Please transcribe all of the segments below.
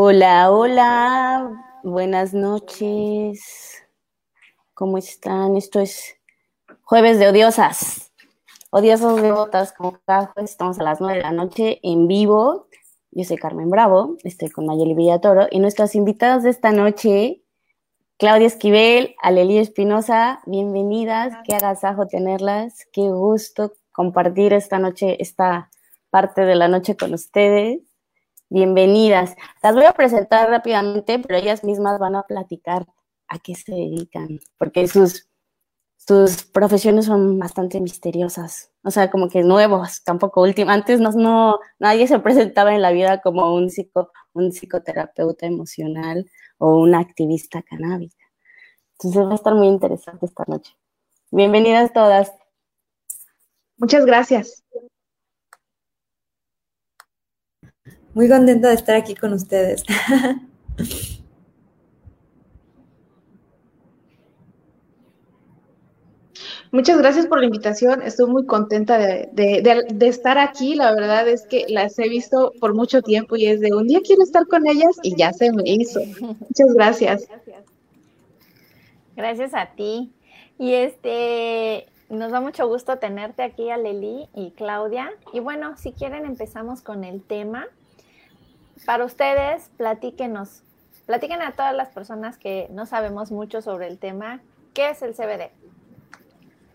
Hola, hola, buenas noches. ¿Cómo están? Esto es Jueves de Odiosas. Odiosas devotas, como cada estamos a las nueve de la noche en vivo. Yo soy Carmen Bravo, estoy con Mayeli Villatoro y nuestras invitadas de esta noche, Claudia Esquivel, Alelí Espinosa, bienvenidas, qué agasajo tenerlas, qué gusto compartir esta noche, esta parte de la noche con ustedes. Bienvenidas. Las voy a presentar rápidamente, pero ellas mismas van a platicar a qué se dedican, porque sus, sus profesiones son bastante misteriosas, o sea, como que nuevos, tampoco últimos. Antes no, no, nadie se presentaba en la vida como un, psico, un psicoterapeuta emocional o una activista canábica. Entonces va a estar muy interesante esta noche. Bienvenidas todas. Muchas gracias. Muy contenta de estar aquí con ustedes. Muchas gracias por la invitación. Estoy muy contenta de, estar aquí. La verdad es que las he visto por mucho tiempo y es de un día quiero estar con ellas y ya se me hizo. Muchas gracias. Gracias a ti. Y este, nos da mucho gusto tenerte aquí, Aleli y Claudia. Y bueno, si quieren empezamos con el tema para ustedes, platíquenos, platiquen a todas las personas que no sabemos mucho sobre el tema, ¿qué es el CBD?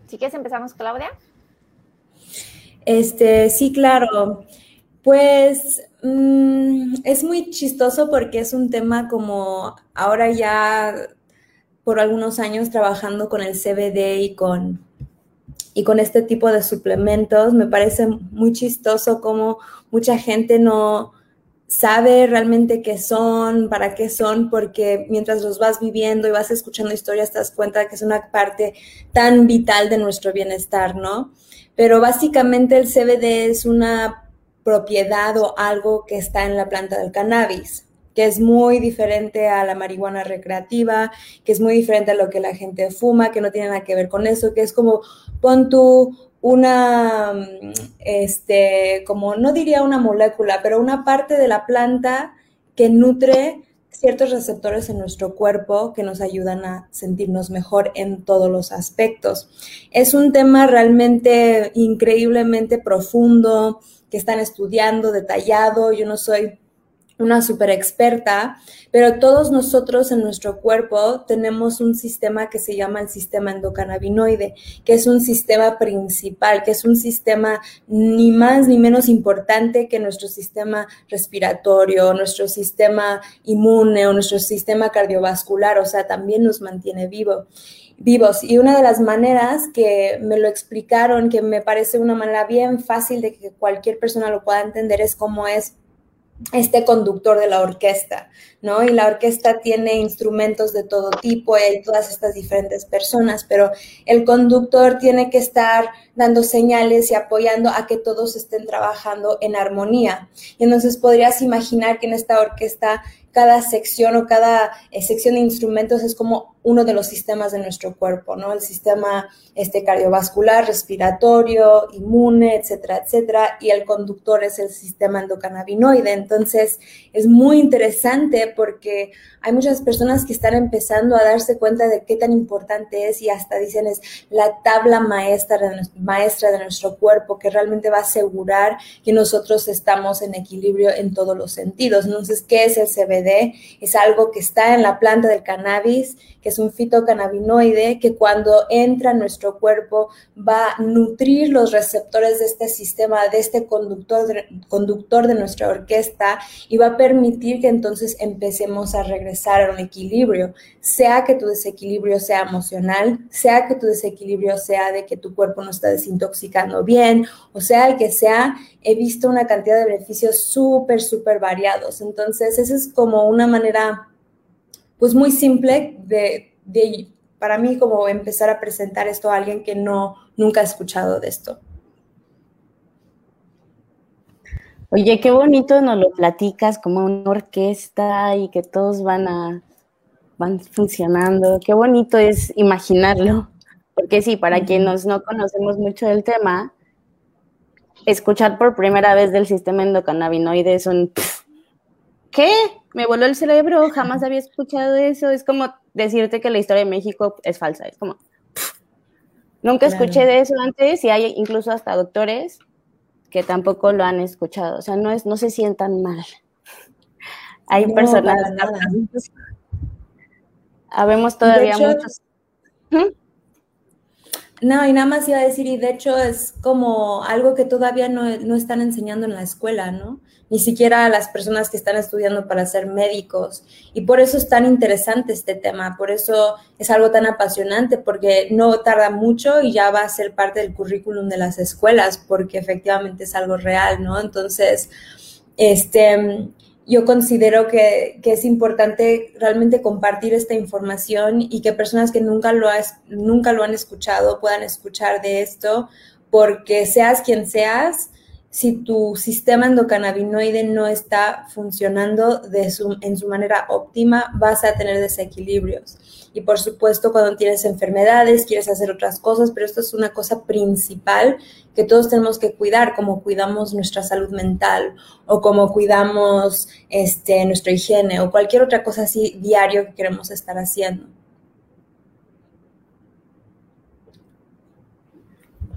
Si quieres empezamos, Claudia. Este, sí, claro. Pues mm, es muy chistoso porque es un tema como ahora ya por algunos años trabajando con el CBD y con, y con este tipo de suplementos, me parece muy chistoso como mucha gente no, sabe realmente qué son, para qué son, porque mientras los vas viviendo y vas escuchando historias te das cuenta que es una parte tan vital de nuestro bienestar, ¿no? Pero básicamente el CBD es una propiedad o algo que está en la planta del cannabis, que es muy diferente a la marihuana recreativa, que es muy diferente a lo que la gente fuma, que no tiene nada que ver con eso, que es como pon tú una, este, como no diría una molécula, pero una parte de la planta que nutre ciertos receptores en nuestro cuerpo que nos ayudan a sentirnos mejor en todos los aspectos. Es un tema realmente increíblemente profundo que están estudiando, detallado. Yo no soy una super experta, pero todos nosotros en nuestro cuerpo tenemos un sistema que se llama el sistema endocannabinoide, que es un sistema principal, que es un sistema ni más ni menos importante que nuestro sistema respiratorio, nuestro sistema inmune o nuestro sistema cardiovascular, o sea, también nos mantiene vivo vivos. Y una de las maneras que me lo explicaron, que me parece una manera bien fácil de que cualquier persona lo pueda entender, es cómo es este conductor de la orquesta, ¿no? Y la orquesta tiene instrumentos de todo tipo y hay todas estas diferentes personas, pero el conductor tiene que estar dando señales y apoyando a que todos estén trabajando en armonía. Y entonces podrías imaginar que en esta orquesta cada sección o cada eh, sección de instrumentos es como uno de los sistemas de nuestro cuerpo, ¿no? El sistema este, cardiovascular, respiratorio, inmune, etcétera, etcétera, y el conductor es el sistema endocannabinoide. Entonces, es muy interesante porque hay muchas personas que están empezando a darse cuenta de qué tan importante es y hasta dicen es la tabla maestra de, maestra de nuestro cuerpo que realmente va a asegurar que nosotros estamos en equilibrio en todos los sentidos. Entonces, ¿qué es el CBD? Es algo que está en la planta del cannabis, que es un fitocannabinoide que cuando entra en nuestro cuerpo va a nutrir los receptores de este sistema, de este conductor de, conductor de nuestra orquesta y va a permitir que entonces empecemos a regresar a un equilibrio, sea que tu desequilibrio sea emocional, sea que tu desequilibrio sea de que tu cuerpo no está desintoxicando bien, o sea el que sea, he visto una cantidad de beneficios súper, súper variados. Entonces, esa es como una manera, pues muy simple de, de, para mí, como empezar a presentar esto a alguien que no, nunca ha escuchado de esto. Oye, qué bonito nos lo platicas como una orquesta y que todos van a van funcionando. Qué bonito es imaginarlo. Porque sí, para quienes no conocemos mucho del tema, escuchar por primera vez del sistema endocannabinoide es un ¿qué? Me voló el cerebro, jamás había escuchado eso. Es como decirte que la historia de México es falsa. Es como nunca escuché de eso antes y hay incluso hasta doctores que tampoco lo han escuchado. O sea, no es, no se sientan mal. Hay personas. Habemos todavía muchos. ¿Mm? No, y nada más iba a decir, y de hecho es como algo que todavía no, no, están enseñando en la escuela, ¿no? Ni siquiera a las personas que están estudiando para ser médicos. Y por eso es tan interesante este tema, por eso es algo tan apasionante, porque no tarda mucho y ya va a ser parte del currículum de las escuelas, porque efectivamente es algo real, ¿no? Entonces, este, yo considero que, es importante realmente compartir esta información y que personas que nunca lo, has, nunca lo han escuchado puedan escuchar de esto, porque seas quien seas, si tu sistema endocannabinoide no está funcionando de su, en su manera óptima, vas a tener desequilibrios. Y por supuesto, cuando tienes enfermedades, quieres hacer otras cosas, pero esto es una cosa principal que todos tenemos que cuidar, como cuidamos nuestra salud mental o como cuidamos este, nuestra higiene o cualquier otra cosa así diario que queremos estar haciendo.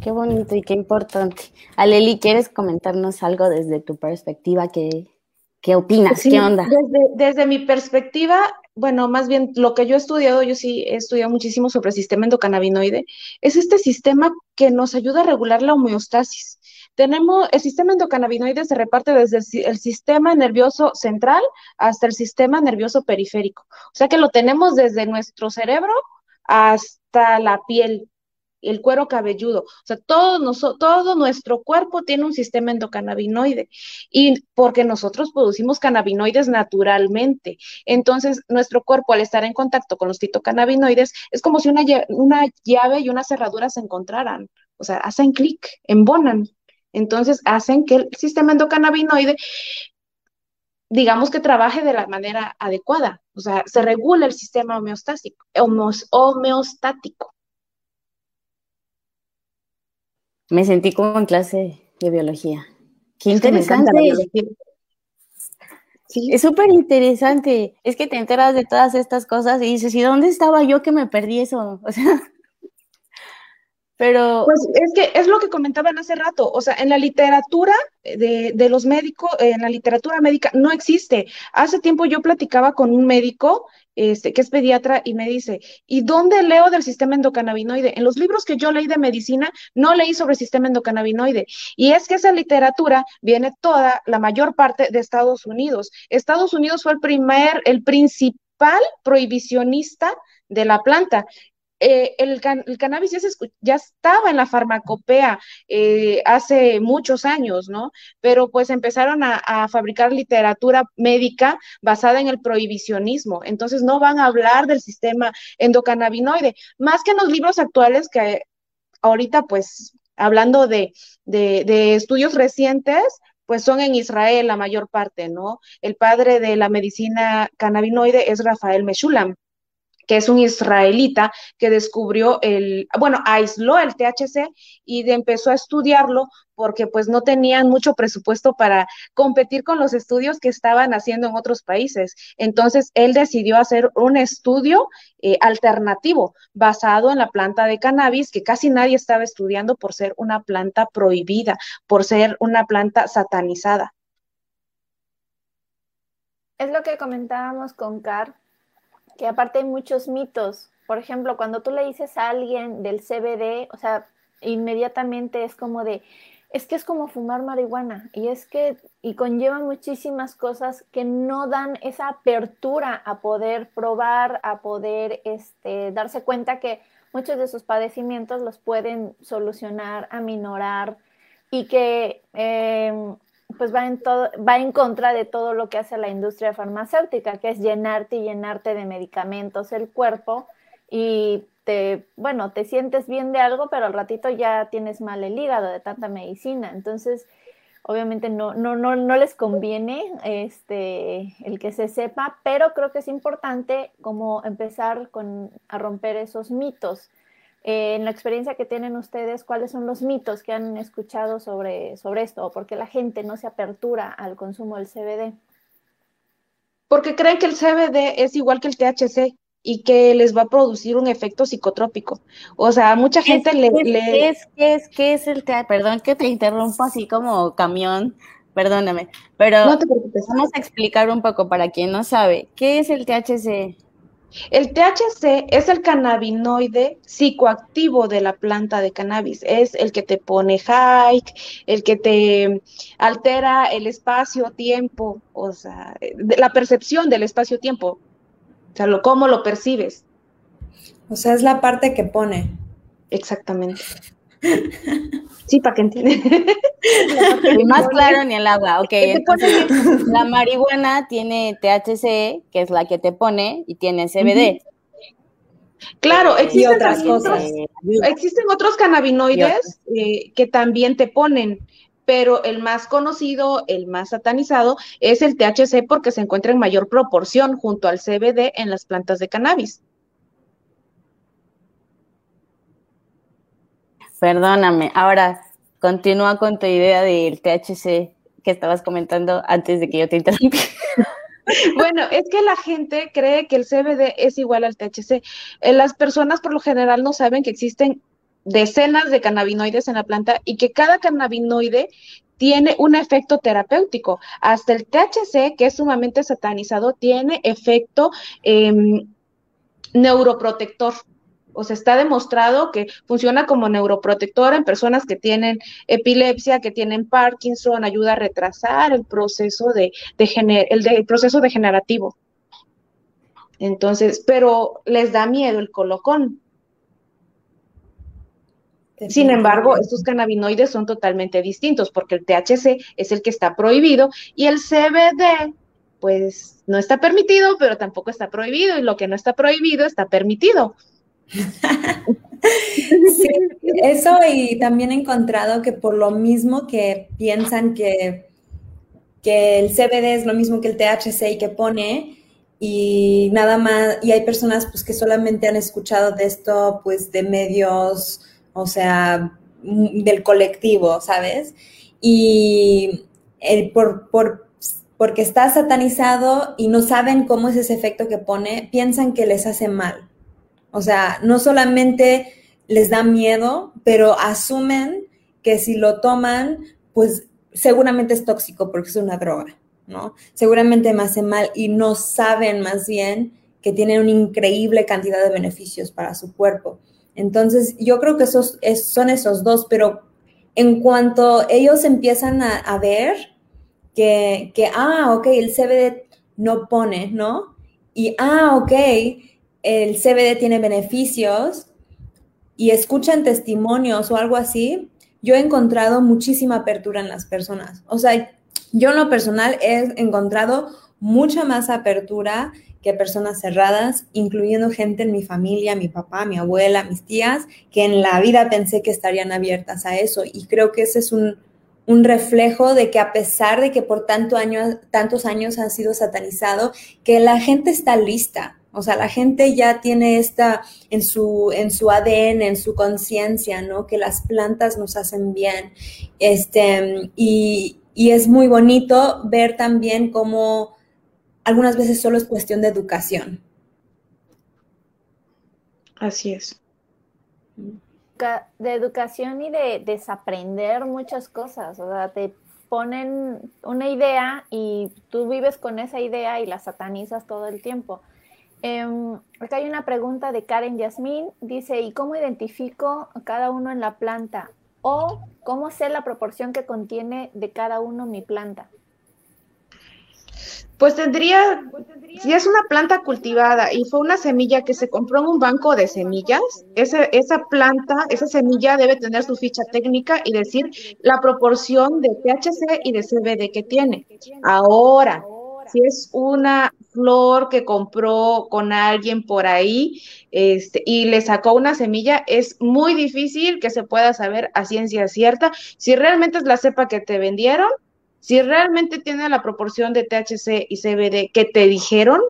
Qué bonito y qué importante. Aleli, ¿quieres comentarnos algo desde tu perspectiva? ¿Qué, qué opinas? Sí, ¿Qué onda? Desde, desde, mi perspectiva, bueno, más bien lo que yo he estudiado, yo sí he estudiado muchísimo sobre el sistema endocannabinoide, es este sistema que nos ayuda a regular la homeostasis. Tenemos, el sistema endocannabinoide se reparte desde el sistema nervioso central hasta el sistema nervioso periférico. O sea que lo tenemos desde nuestro cerebro hasta la piel, el cuero cabelludo. O sea, todo, nuestro cuerpo tiene un sistema endocannabinoide y porque nosotros producimos cannabinoides naturalmente. Entonces, nuestro cuerpo al estar en contacto con los fitocannabinoides es como si una, una llave y una cerradura se encontraran. O sea, hacen clic, embonan. Entonces, hacen que el sistema endocannabinoide digamos que trabaje de la manera adecuada, o sea, se regula el sistema homeostático, homeostático. Me sentí como en clase de biología. Qué interesante. Sí. Es súper interesante. Es que te enteras de todas estas cosas y dices, ¿y dónde estaba yo que me perdí eso? O sea, pero... Pues es que es lo que comentaban hace rato, o sea, en la literatura de, de los médicos, en la literatura médica no existe. Hace tiempo yo platicaba con un médico este, que es pediatra, y me dice, ¿y dónde leo del sistema endocannabinoide? En los libros que yo leí de medicina, no leí sobre el sistema endocannabinoide. Y es que esa literatura viene toda, la mayor parte de Estados Unidos. Estados Unidos fue el primer, el principal prohibicionista de la planta eh, el, can el, cannabis ya, se, ya, estaba en la farmacopea eh, hace muchos años, ¿no? Pero pues empezaron a, fabricar literatura médica basada en el prohibicionismo. Entonces no van a hablar del sistema endocannabinoide, más que en los libros actuales que ahorita pues hablando de, de, de estudios recientes, pues son en Israel la mayor parte, ¿no? El padre de la medicina cannabinoide es Rafael Meshulam que es un israelita que descubrió el, bueno, aisló el THC y empezó a estudiarlo porque pues no tenían mucho presupuesto para competir con los estudios que estaban haciendo en otros países. Entonces, él decidió hacer un estudio eh, alternativo basado en la planta de cannabis que casi nadie estaba estudiando por ser una planta prohibida, por ser una planta satanizada. Es lo que comentábamos con Car, que aparte hay muchos mitos. Por ejemplo, cuando tú le dices a alguien del CBD, o sea, inmediatamente es como de, es que es como fumar marihuana y es que y conlleva muchísimas cosas que no dan esa apertura a poder probar, a poder este, darse cuenta que muchos de sus padecimientos los pueden solucionar, aminorar y que em, pues va en, todo, va en contra de todo lo que hace la industria farmacéutica, que es llenarte y llenarte de medicamentos el cuerpo y te, bueno, te sientes bien de algo, pero al ratito ya tienes mal el hígado de tanta medicina. Entonces, obviamente no, no, no, no les conviene este, el que se sepa, pero creo que es importante como empezar con, a romper esos mitos. Eh, en la experiencia que tienen ustedes, ¿cuáles son los mitos que han escuchado sobre, sobre esto? ¿O por qué la gente no se apertura al consumo del CBD? Porque creen que el CBD es igual que el THC y que les va a producir un efecto psicotrópico. O sea, mucha gente le, ¿qué es, ¿qué es, qué es el THC? Perdón que te interrumpo así como camión, perdóname, pero no te vamos a explicar un poco para quien no sabe, ¿qué es el THC? El THC es el cannabinoide psicoactivo de la planta de cannabis. Es el que te pone hike, el que te altera el espacio-tiempo, o sea, la percepción del espacio-tiempo. O sea, lo, cómo lo percibes. O sea, es la parte que pone. Exactamente. Sí, para que entiendan. Y más claro ni el agua, ok. Entonces, la marihuana tiene THC, que es la que te pone, y tiene CBD. Claro, existen, otras cosas. otros- existen otros cannabinoides eh, que también te ponen, pero el más conocido, el más satanizado, es el THC porque se encuentra en mayor proporción junto al CBD en las plantas de cannabis. Perdóname. Ahora, continúa con tu idea del THC que estabas comentando antes de que yo te interrumpiera. Bueno, es que la gente cree que el CBD es igual al THC. Eh, Las personas por lo general no saben que existen decenas de cannabinoides en la planta y que cada cannabinoide tiene un efecto terapéutico. Hasta el THC, que es sumamente satanizado, tiene efecto em, neuroprotector. O sea, está demostrado que funciona como neuroprotector en personas que tienen epilepsia, que tienen Parkinson, ayuda a retrasar el proceso de, de gener- el, de- el proceso degenerativo. Entonces, pero les da miedo el colocón. Sin embargo, estos cannabinoides son totalmente distintos porque el THC es el que está prohibido y el CBD, pues no está permitido, pero tampoco está prohibido y lo que no está prohibido está permitido. Sí, eso y también he encontrado que por lo mismo que piensan que, que el CBD es lo mismo que el THC y que pone, y nada más, y hay personas pues que solamente han escuchado de esto pues de medios, o sea, del colectivo, ¿sabes? Y el, por, por, porque está satanizado y no saben cómo es ese efecto que pone, piensan que les hace mal. O sea, no solamente les da miedo, pero asumen que si lo toman, pues seguramente es tóxico porque es una droga, ¿no? Seguramente me hace mal y no saben más bien que tienen una increíble cantidad de beneficios para su cuerpo. Entonces, yo creo que esos es, son esos dos, pero en cuanto ellos empiezan a, a ver que, que, ah, ok, el CBD no pone, ¿no? Y, ah, ok, el CBD tiene beneficios y escuchan testimonios o algo así, yo he encontrado muchísima apertura en las personas. O sea, yo en lo personal he encontrado mucha más apertura que personas cerradas, incluyendo gente en mi familia, mi papá, mi abuela, mis tías, que en la vida pensé que estarían abiertas a eso. Y creo que ese es un, un reflejo de que a pesar de que por tanto año, tantos años ha sido satanizado, que la gente está lista. O sea, la gente ya tiene esta en su, en su ADN, en su conciencia, ¿no? Que las plantas nos hacen bien. Este, y, y es muy bonito ver también cómo algunas veces solo es cuestión de educación. Así es. de educación y de desaprender muchas cosas. O sea, te ponen una idea y tú vives con esa idea y la satanizas todo el tiempo. Em, acá hay una pregunta de Karen Yasmín, dice, ¿y cómo identifico cada uno en la planta? ¿O cómo sé la proporción que contiene de cada uno mi planta? Pues tendría, si es una planta cultivada y fue una semilla que se compró en un banco de semillas, esa planta, esa semilla debe tener su ficha técnica y decir la proporción de THC y de CBD que tiene. Ahora, si es una flor que compró con alguien por ahí este, y le sacó una semilla, es muy difícil que se pueda saber a ciencia cierta si realmente es la cepa que te vendieron si realmente tiene la proporción de THC y CBD que te dijeron,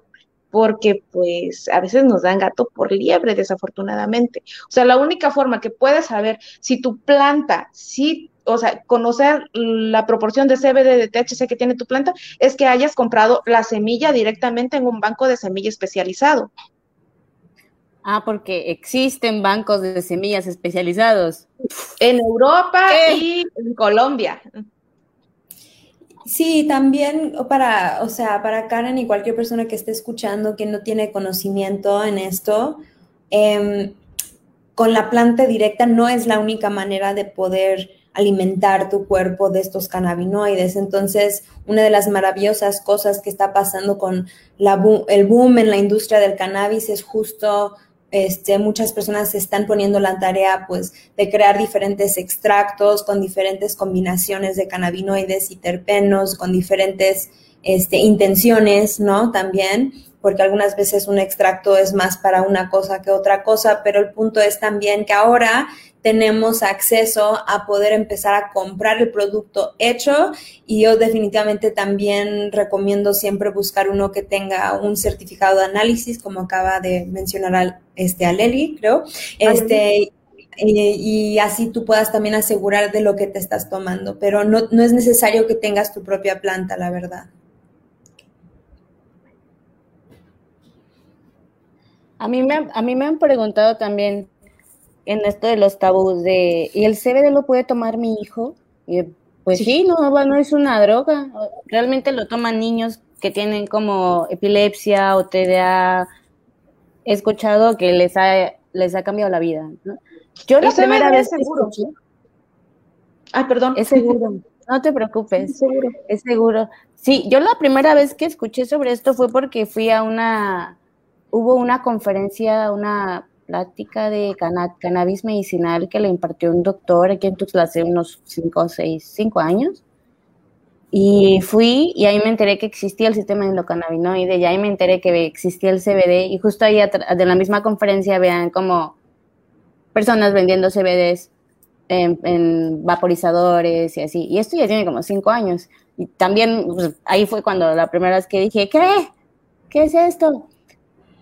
porque pues a veces nos dan gato por liebre, desafortunadamente. O sea, la única forma que puedes saber si tu planta, si, o sea, conocer la proporción de CBD de THC que tiene tu planta, es que hayas comprado la semilla directamente en un banco de semilla especializado. Ah, porque existen bancos de semillas especializados. En Europa y en Colombia. Sí, también para, o sea, para Karen y cualquier persona que esté escuchando que no tiene conocimiento en esto, em, con la planta directa no es la única manera de poder alimentar tu cuerpo de estos cannabinoides. Entonces, una de las maravillosas cosas que está pasando con el boom en la industria del cannabis es justo este, muchas personas se están poniendo la tarea pues de crear diferentes extractos con diferentes combinaciones de cannabinoides y terpenos, con diferentes este, intenciones, ¿no? También, porque algunas veces un extracto es más para una cosa que otra cosa, pero el punto es también que ahora tenemos acceso a poder empezar a comprar el producto hecho y yo definitivamente también recomiendo siempre buscar uno que tenga un certificado de análisis, como acaba de mencionar este, a Leli, creo. Este, y, así tú puedas también asegurar de lo que te estás tomando, pero no, no es necesario que tengas tu propia planta, la verdad. A mí me, a mí me han preguntado también en esto de los tabús de, ¿y el CBD lo puede tomar mi hijo? Y, pues sí, no, no es una droga. Realmente lo toman niños que tienen como epilepsia o TDA. He escuchado que les ha, les ha cambiado la vida. Yo la primera vez seguro. que escuché, Ah, perdón. Es seguro. No te preocupes. Es seguro. Es seguro. Sí, yo la primera vez que escuché sobre esto fue porque fui a una, hubo una conferencia, una plática de cannabis medicinal que le impartió un doctor aquí en Tuxtla hace unos 5 o 6, 5 años. Y fui y ahí me enteré que existía el sistema endocannabinoide y ahí me enteré que existía el CBD y justo ahí de la misma conferencia vean como personas vendiendo CBDs en, vaporizadores y así. Y esto ya tiene como 5 años. Y también pues, ahí fue cuando la primera vez que dije, ¿qué? ¿Qué es esto?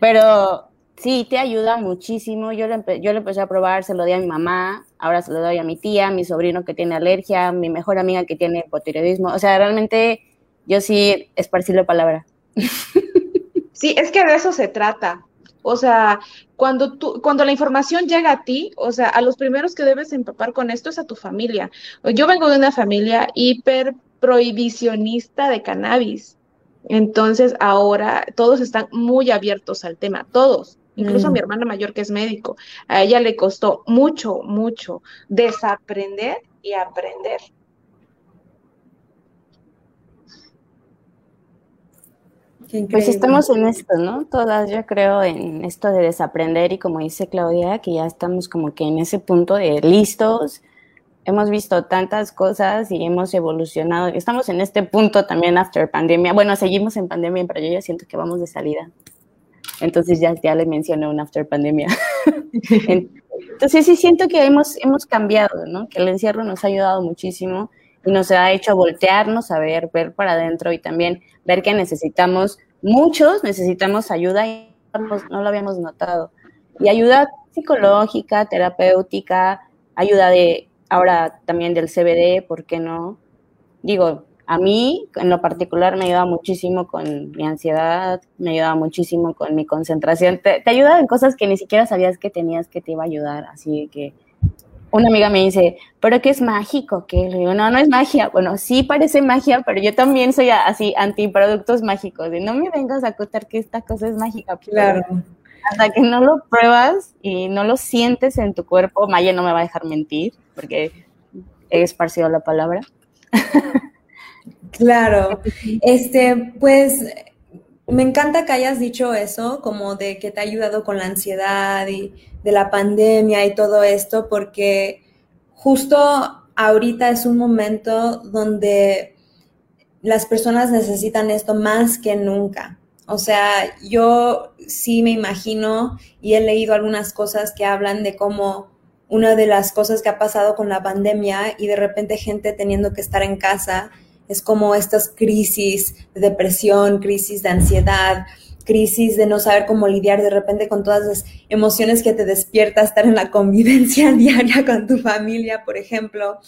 Pero Sí, te ayuda muchísimo. Yo lo, yo lo empecé a probar, se lo di a mi mamá, ahora se lo doy a mi tía, mi sobrino que tiene alergia, mi mejor amiga que tiene hipotiroidismo. O sea, realmente yo sí esparcí la palabra. Sí, es que de eso se trata. O sea, cuando tú, cuando la información llega a ti, o sea, a los primeros que debes empapar con esto es a tu familia. Yo vengo de una familia hiper prohibicionista de cannabis. Entonces ahora todos están muy abiertos al tema, todos. Incluso a mi mm. hermana mayor que es médico, a ella le costó mucho, mucho desaprender y aprender. Pues estamos en esto, ¿no? Todas yo creo en esto de desaprender y como dice Claudia, que ya estamos como que en ese punto de listos, hemos visto tantas cosas y hemos evolucionado. Estamos en este punto también after pandemia. Bueno, seguimos en pandemia, pero yo ya siento que vamos de salida. Entonces ya, ya le mencioné un after pandemia. Entonces sí siento que hemos, hemos cambiado, ¿no? Que el encierro nos ha ayudado muchísimo y nos ha hecho voltearnos a ver, ver para adentro y también ver que necesitamos, muchos necesitamos ayuda y no lo habíamos notado. Y ayuda psicológica, terapéutica, ayuda de, ahora también del CBD, ¿por qué no? Digo, a mí en lo particular me ayuda muchísimo con mi ansiedad, me ayuda muchísimo con mi concentración, te, ayuda en cosas que ni siquiera sabías que tenías que te iba a ayudar, así que una amiga me dice, ¿pero qué es mágico? ¿Qué? Le digo, no, no es magia. Bueno, sí parece magia, pero yo también soy así antiproductos mágicos. De no me vengas a contar que esta cosa es mágica. Claro. Hasta que no lo pruebas y no lo sientes en tu cuerpo, Maya no me va a dejar mentir, porque he esparcido la palabra. Claro. Este, pues me encanta que hayas dicho eso, como de que te ha ayudado con la ansiedad y de la pandemia y todo esto, porque justo ahorita es un momento donde las personas necesitan esto más que nunca. O sea, yo sí me imagino y he leído algunas cosas que hablan de cómo una de las cosas que ha pasado con la pandemia y de repente gente teniendo que estar en casa es como estas crisis de depresión, crisis de ansiedad, crisis de no saber cómo lidiar de repente con todas las emociones que te despierta estar en la convivencia diaria con tu familia, por ejemplo.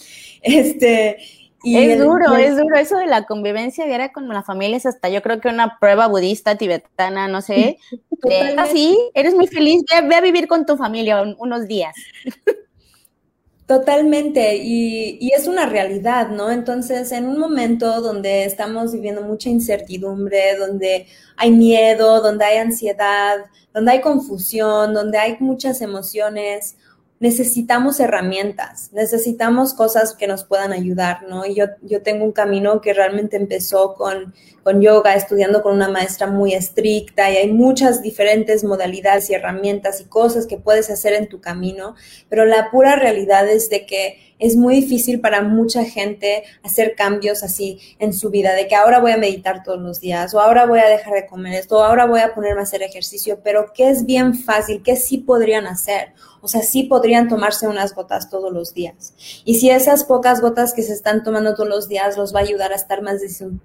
Este, y es duro, es duro. Eso de la convivencia diaria con la familia es hasta yo creo que una prueba budista tibetana, no sé. así, eres muy feliz, ve, a vivir con tu familia unos días. Totalmente, y, es una realidad, ¿no? Entonces, en un momento donde estamos viviendo mucha incertidumbre, donde hay miedo, donde hay ansiedad, donde hay confusión, donde hay muchas emociones, necesitamos herramientas, necesitamos cosas que nos puedan ayudar, ¿no? Y yo, yo tengo un camino que realmente empezó con, con yoga, estudiando con una maestra muy estricta y hay muchas diferentes modalidades y herramientas y cosas que puedes hacer en tu camino, pero la pura realidad es de que es muy difícil para mucha gente hacer cambios así en su vida, de que ahora voy a meditar todos los días, o ahora voy a dejar de comer esto, o ahora voy a ponerme a hacer ejercicio, pero que es bien fácil, que sí podrían hacer. O sea, sí podrían tomarse unas gotas todos los días. Y si esas pocas gotas que se están tomando todos los días los va a ayudar a estar más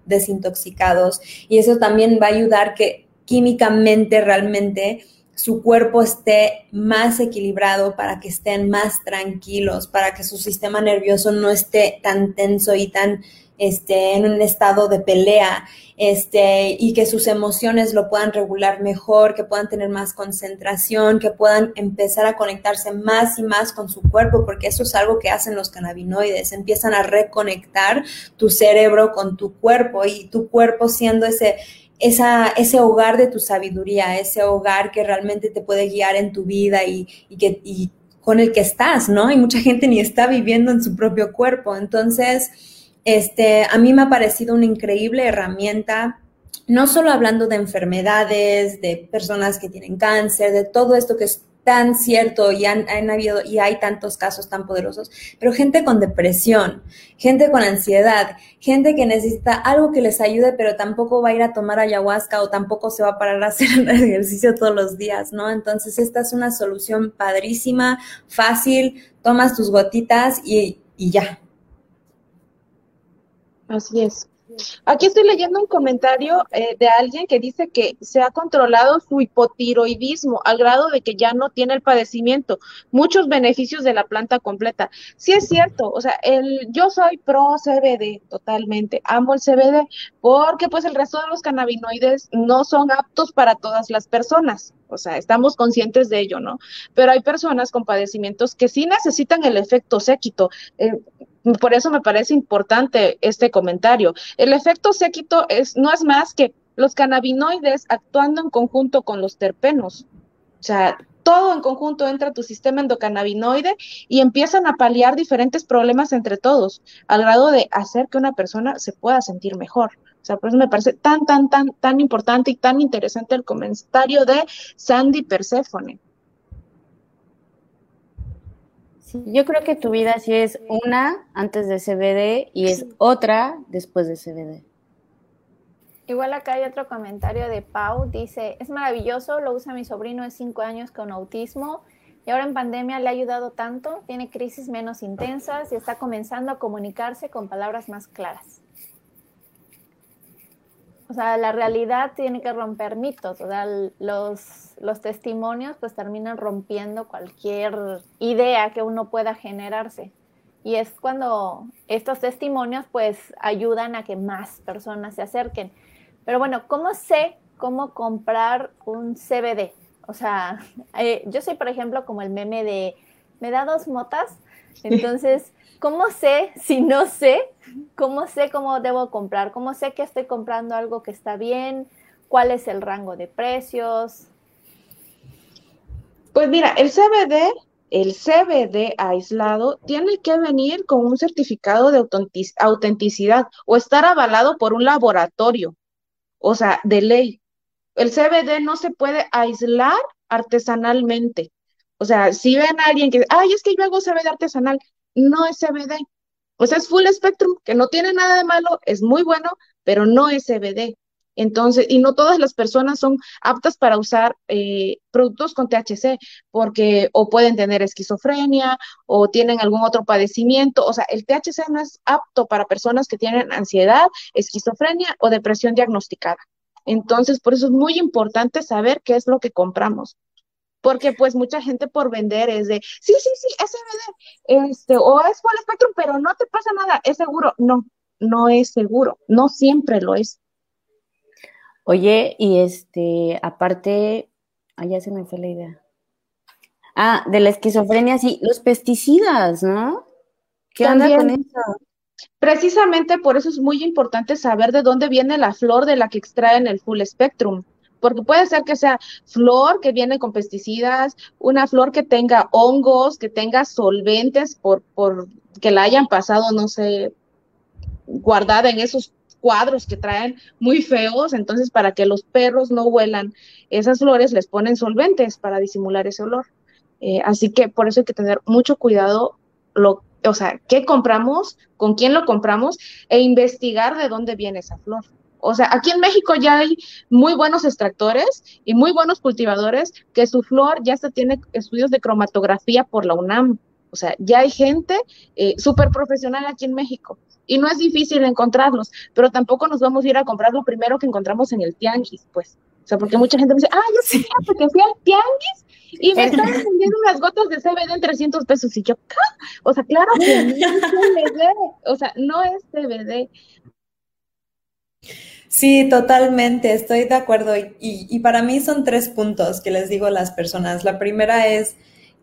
desintoxicados, y eso también va a ayudar que químicamente realmente su cuerpo esté más equilibrado, para que estén más tranquilos, para que su sistema nervioso no esté tan tenso y tan este, en un estado de pelea, este, y que sus emociones lo puedan regular mejor, que puedan tener más concentración, que puedan empezar a conectarse más y más con su cuerpo, porque eso es algo que hacen los cannabinoides, empiezan a reconectar tu cerebro con tu cuerpo y tu cuerpo siendo ese esa, ese hogar de tu sabiduría, ese hogar que realmente te puede guiar en tu vida y, que, y con el que estás, ¿no? Y mucha gente ni está viviendo en su propio cuerpo. Entonces, este, a mí me ha parecido una increíble herramienta, no solo hablando de enfermedades, de personas que tienen cáncer, de todo esto que es tan cierto y han, habido y hay tantos casos tan poderosos, pero gente con depresión, gente con ansiedad, gente que necesita algo que les ayude, pero tampoco va a ir a tomar ayahuasca o tampoco se va a parar a hacer ejercicio todos los días, ¿no? Entonces esta es una solución padrísima, fácil, tomas tus gotitas y, y ya. Así es. Aquí estoy leyendo un comentario eh, de alguien que dice que se ha controlado su hipotiroidismo al grado de que ya no tiene el padecimiento. Muchos beneficios de la planta completa. Sí es cierto, o sea, el, yo soy pro CBD totalmente. Amo el CBD porque pues el resto de los cannabinoides no son aptos para todas las personas. O sea, estamos conscientes de ello, ¿no? Pero hay personas con padecimientos que sí necesitan el efecto séquito. Eh, por eso me parece importante este comentario. El efecto séquito es, no es más que los cannabinoides actuando en conjunto con los terpenos. O sea, todo en conjunto entra a tu sistema endocannabinoide y empiezan a paliar diferentes problemas entre todos, al grado de hacer que una persona se pueda sentir mejor. O sea, por eso me parece tan, tan, tan, tan importante y tan interesante el comentario de Sandy Persephone. yo creo que tu vida sí es una antes de CBD y es otra después de CBD. Igual acá hay otro comentario de Pau, dice, es maravilloso, lo usa mi sobrino de 5 años con autismo y ahora en pandemia le ha ayudado tanto, tiene crisis menos intensas y está comenzando a comunicarse con palabras más claras. O sea, la realidad tiene que romper mitos, o sea, los, los testimonios pues terminan rompiendo cualquier idea que uno pueda generarse. Y es cuando estos testimonios pues ayudan a que más personas se acerquen. Pero bueno, ¿cómo sé cómo comprar un CBD? O sea, eh, yo soy, por ejemplo, como el meme de, me da dos motas, Entonces, ¿cómo sé si no sé? ¿Cómo sé cómo debo comprar? ¿Cómo sé que estoy comprando algo que está bien? ¿Cuál es el rango de precios? Pues mira, el CBD, el CBD aislado, tiene que venir con un certificado de autenticidad o estar avalado por un laboratorio, o sea, de ley. El CBD no se puede aislar artesanalmente. O sea, si ven a alguien que, ay, es que yo hago CBD artesanal, no es CBD. O sea, es full spectrum, que no tiene nada de malo, es muy bueno, pero no es CBD. Entonces, y no todas las personas son aptas para usar eh, productos con THC, porque o pueden tener esquizofrenia o tienen algún otro padecimiento. O sea, el THC no es apto para personas que tienen ansiedad, esquizofrenia o depresión diagnosticada. Entonces, por eso es muy importante saber qué es lo que compramos. Porque pues mucha gente por vender es de, sí, sí, sí, es CBD, este, o es full spectrum, pero no te pasa nada, es seguro. No, no es seguro, no siempre lo es. Oye, y este, aparte, ya se me fue la idea. Ah, de la esquizofrenia, sí, los pesticidas, ¿no? ¿Qué onda con eso? Precisamente por eso es muy importante saber de dónde viene la flor de la que extraen el full spectrum, porque puede ser que sea flor que viene con pesticidas, una flor que tenga hongos, que tenga solventes por, por que la hayan pasado, no sé, guardada en esos cuadros que traen muy feos, entonces para que los perros no huelan esas flores les ponen solventes para disimular ese olor. Eh, así que por eso hay que tener mucho cuidado, lo, o sea, qué compramos, con quién lo compramos e investigar de dónde viene esa flor. O sea, aquí en México ya hay muy buenos extractores y muy buenos cultivadores que su flor ya se tiene estudios de cromatografía por la UNAM. O sea, ya hay gente eh, súper profesional aquí en México y no es difícil encontrarlos, pero tampoco nos vamos a ir a comprar lo primero que encontramos en el tianguis, pues. O sea, porque mucha gente me dice, ah, yo sé, porque fui al tianguis y me estaban vendiendo unas gotas de CBD en 300 pesos. Y yo. O sea, claro que no es CBD, o sea, no es CBD. Sí, totalmente, estoy de acuerdo. Y, y, para mí son tres puntos que les digo a las personas. La primera es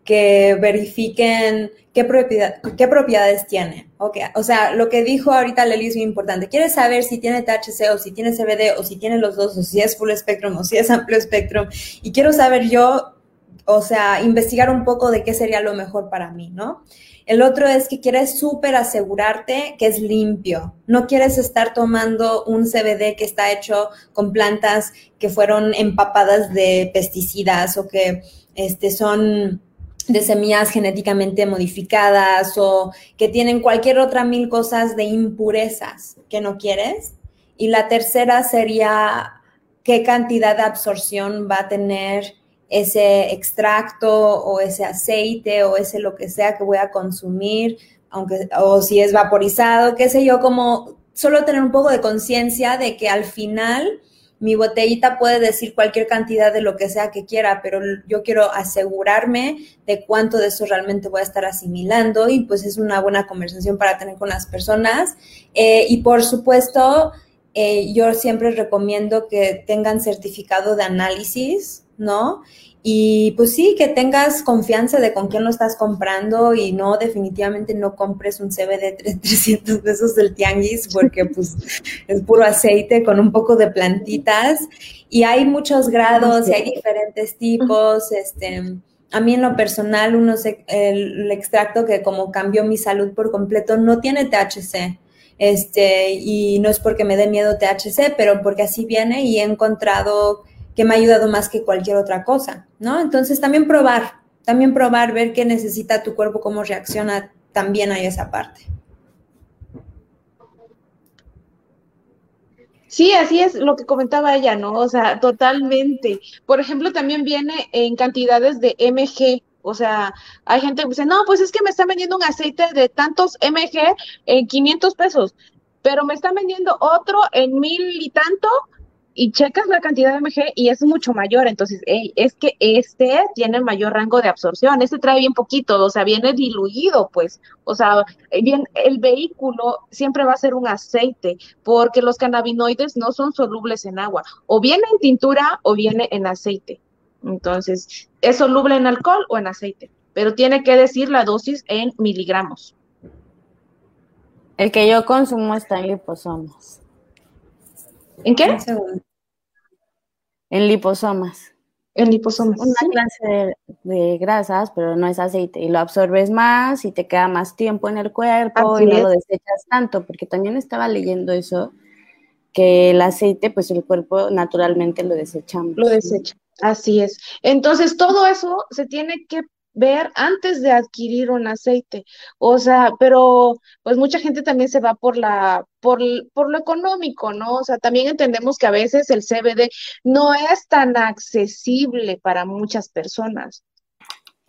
que verifiquen qué, propiedad, qué propiedades tiene. Okay. O sea, lo que dijo ahorita Leli es muy importante. ¿Quieres saber si tiene THC o si tiene CBD o si tiene los dos o si es full spectrum o si es amplio spectrum? Y quiero saber yo, o sea, investigar un poco de qué sería lo mejor para mí, ¿no? El otro es que quieres súper asegurarte que es limpio. No quieres estar tomando un CBD que está hecho con plantas que fueron empapadas de pesticidas o que este, son de semillas genéticamente modificadas o que tienen cualquier otra mil cosas de impurezas que no quieres. Y la tercera sería qué cantidad de absorción va a tener ese extracto o ese aceite o ese lo que sea que voy a consumir, aunque o si es vaporizado, qué sé yo, como solo tener un poco de conciencia de que al final mi botellita puede decir cualquier cantidad de lo que sea que quiera, pero yo quiero asegurarme de cuánto de eso realmente voy a estar asimilando y pues es una buena conversación para tener con las personas. Eh, y por supuesto, eh, yo siempre recomiendo que tengan certificado de análisis, ¿no? Y pues sí, que tengas confianza de con quién lo estás comprando y no, definitivamente no compres un CBD de 300 pesos del tianguis porque pues es puro aceite con un poco de plantitas y hay muchos grados y hay diferentes tipos, este... A mí en lo personal, uno el, el extracto que como cambió mi salud por completo no tiene THC. Este, y no es porque me dé miedo THC, pero porque así viene y he encontrado que me ha ayudado más que cualquier otra cosa, ¿no? Entonces también probar, también probar, ver qué necesita tu cuerpo, cómo reacciona también a esa parte. Sí, así es lo que comentaba ella, ¿no? O sea, totalmente. Por ejemplo, también viene en cantidades de mg. O sea, hay gente que dice, no, pues es que me están vendiendo un aceite de tantos mg en 500 pesos, pero me están vendiendo otro en mil y tanto y checas la cantidad de MG y es mucho mayor, entonces es que este tiene mayor rango de absorción, este trae bien poquito, o sea, viene diluido, pues, o sea, bien, el vehículo siempre va a ser un aceite, porque los cannabinoides no son solubles en agua, o viene en tintura o viene en aceite, entonces, ¿es soluble en alcohol o en aceite? pero tiene que decir la dosis en miligramos. El que yo consumo está en liposomas. ¿En qué? En liposomas. En liposomas. Una clase de, de grasas, pero no es aceite. Y lo absorbes más y te queda más tiempo en el cuerpo Así y no es. lo desechas tanto, porque también estaba leyendo eso, que el aceite, pues el cuerpo naturalmente lo desechamos. Lo desecha. Así es. Entonces, todo eso se tiene que ver antes de adquirir un aceite. O sea, pero pues mucha gente también se va por la, por, por lo económico, ¿no? O sea, también entendemos que a veces el CBD no es tan accesible para muchas personas.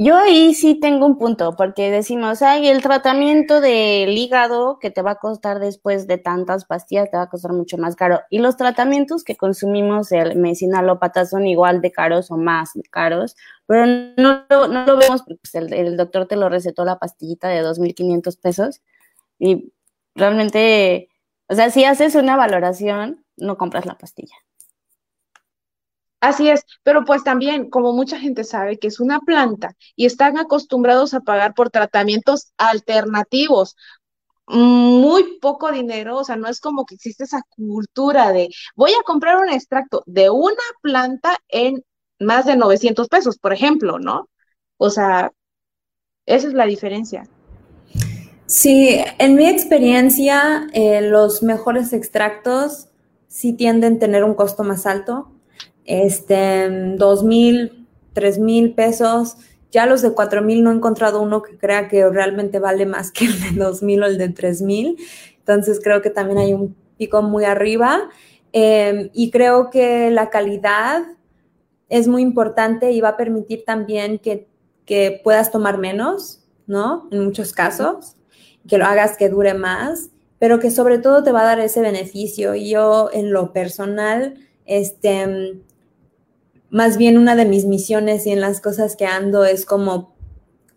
Yo ahí sí tengo un punto, porque decimos, ay, el tratamiento del hígado que te va a costar después de tantas pastillas, te va a costar mucho más caro. Y los tratamientos que consumimos de medicina alópata son igual de caros o más caros, pero no, no lo vemos pues, el, el doctor te lo recetó la pastillita de 2.500 pesos y realmente, o sea, si haces una valoración, no compras la pastilla. Así es, pero pues también, como mucha gente sabe que es una planta y están acostumbrados a pagar por tratamientos alternativos, muy poco dinero, o sea, no es como que existe esa cultura de voy a comprar un extracto de una planta en más de 900 pesos, por ejemplo, ¿no? O sea, esa es la diferencia. Sí, en mi experiencia, eh, los mejores extractos sí tienden a tener un costo más alto. Este, dos mil, tres mil pesos. Ya los de cuatro mil no he encontrado uno que crea que realmente vale más que el de dos mil o el de tres mil. Entonces creo que también hay un pico muy arriba. Eh, y creo que la calidad es muy importante y va a permitir también que, que puedas tomar menos, ¿no? En muchos casos que lo hagas que dure más, pero que sobre todo te va a dar ese beneficio. Yo en lo personal, este, más bien una de mis misiones y en las cosas que ando es como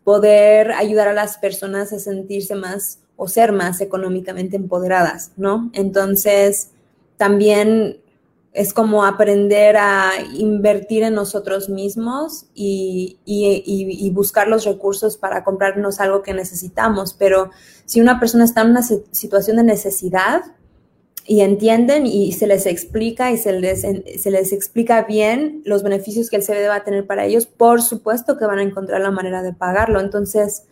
poder ayudar a las personas a sentirse más o ser más económicamente empoderadas, ¿no? Entonces, también es como aprender a invertir en nosotros mismos y, y, y, y, buscar los recursos para comprarnos algo que necesitamos. Pero si una persona está en una situación de necesidad y entienden y se les explica y se les, se les explica bien los beneficios que el CBD va a tener para ellos, por supuesto que van a encontrar la manera de pagarlo. Entonces,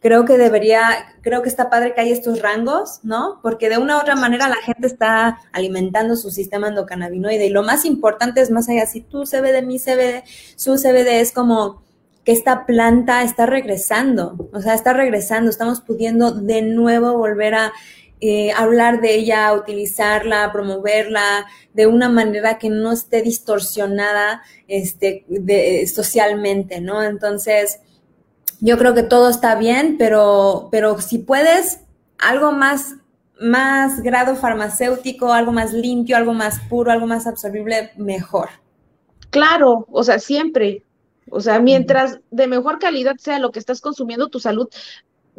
creo que debería, creo que está padre que hay estos rangos, ¿no? Porque de una u otra manera la gente está alimentando su sistema endocannabinoide y lo más importante es más allá, si tú CBD, mi CBD, su CBD es como que esta planta está regresando, o sea, está regresando, estamos pudiendo de nuevo volver a eh, hablar de ella, utilizarla, promoverla de una manera que no esté distorsionada este, de, socialmente, ¿no? Entonces, yo creo que todo está bien, pero, pero si puedes, algo más, más grado farmacéutico, algo más limpio, algo más puro, algo más absorbible, mejor. Claro, o sea, siempre. O sea, mientras de mejor calidad sea lo que estás consumiendo, tu salud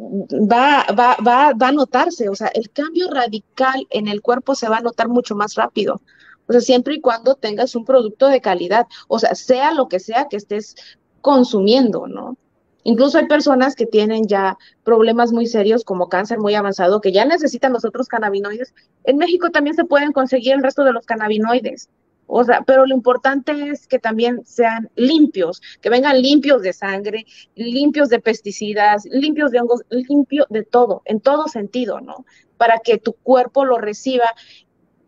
va, va, va, va a notarse. O sea, el cambio radical en el cuerpo se va a notar mucho más rápido. O sea, siempre y cuando tengas un producto de calidad. O sea, sea lo que sea que estés consumiendo, ¿no? Incluso hay personas que tienen ya problemas muy serios como cáncer muy avanzado que ya necesitan los otros cannabinoides. En México también se pueden conseguir el resto de los cannabinoides. O sea, pero lo importante es que también sean limpios, que vengan limpios de sangre, limpios de pesticidas, limpios de hongos, limpio de todo, en todo sentido, ¿no? Para que tu cuerpo lo reciba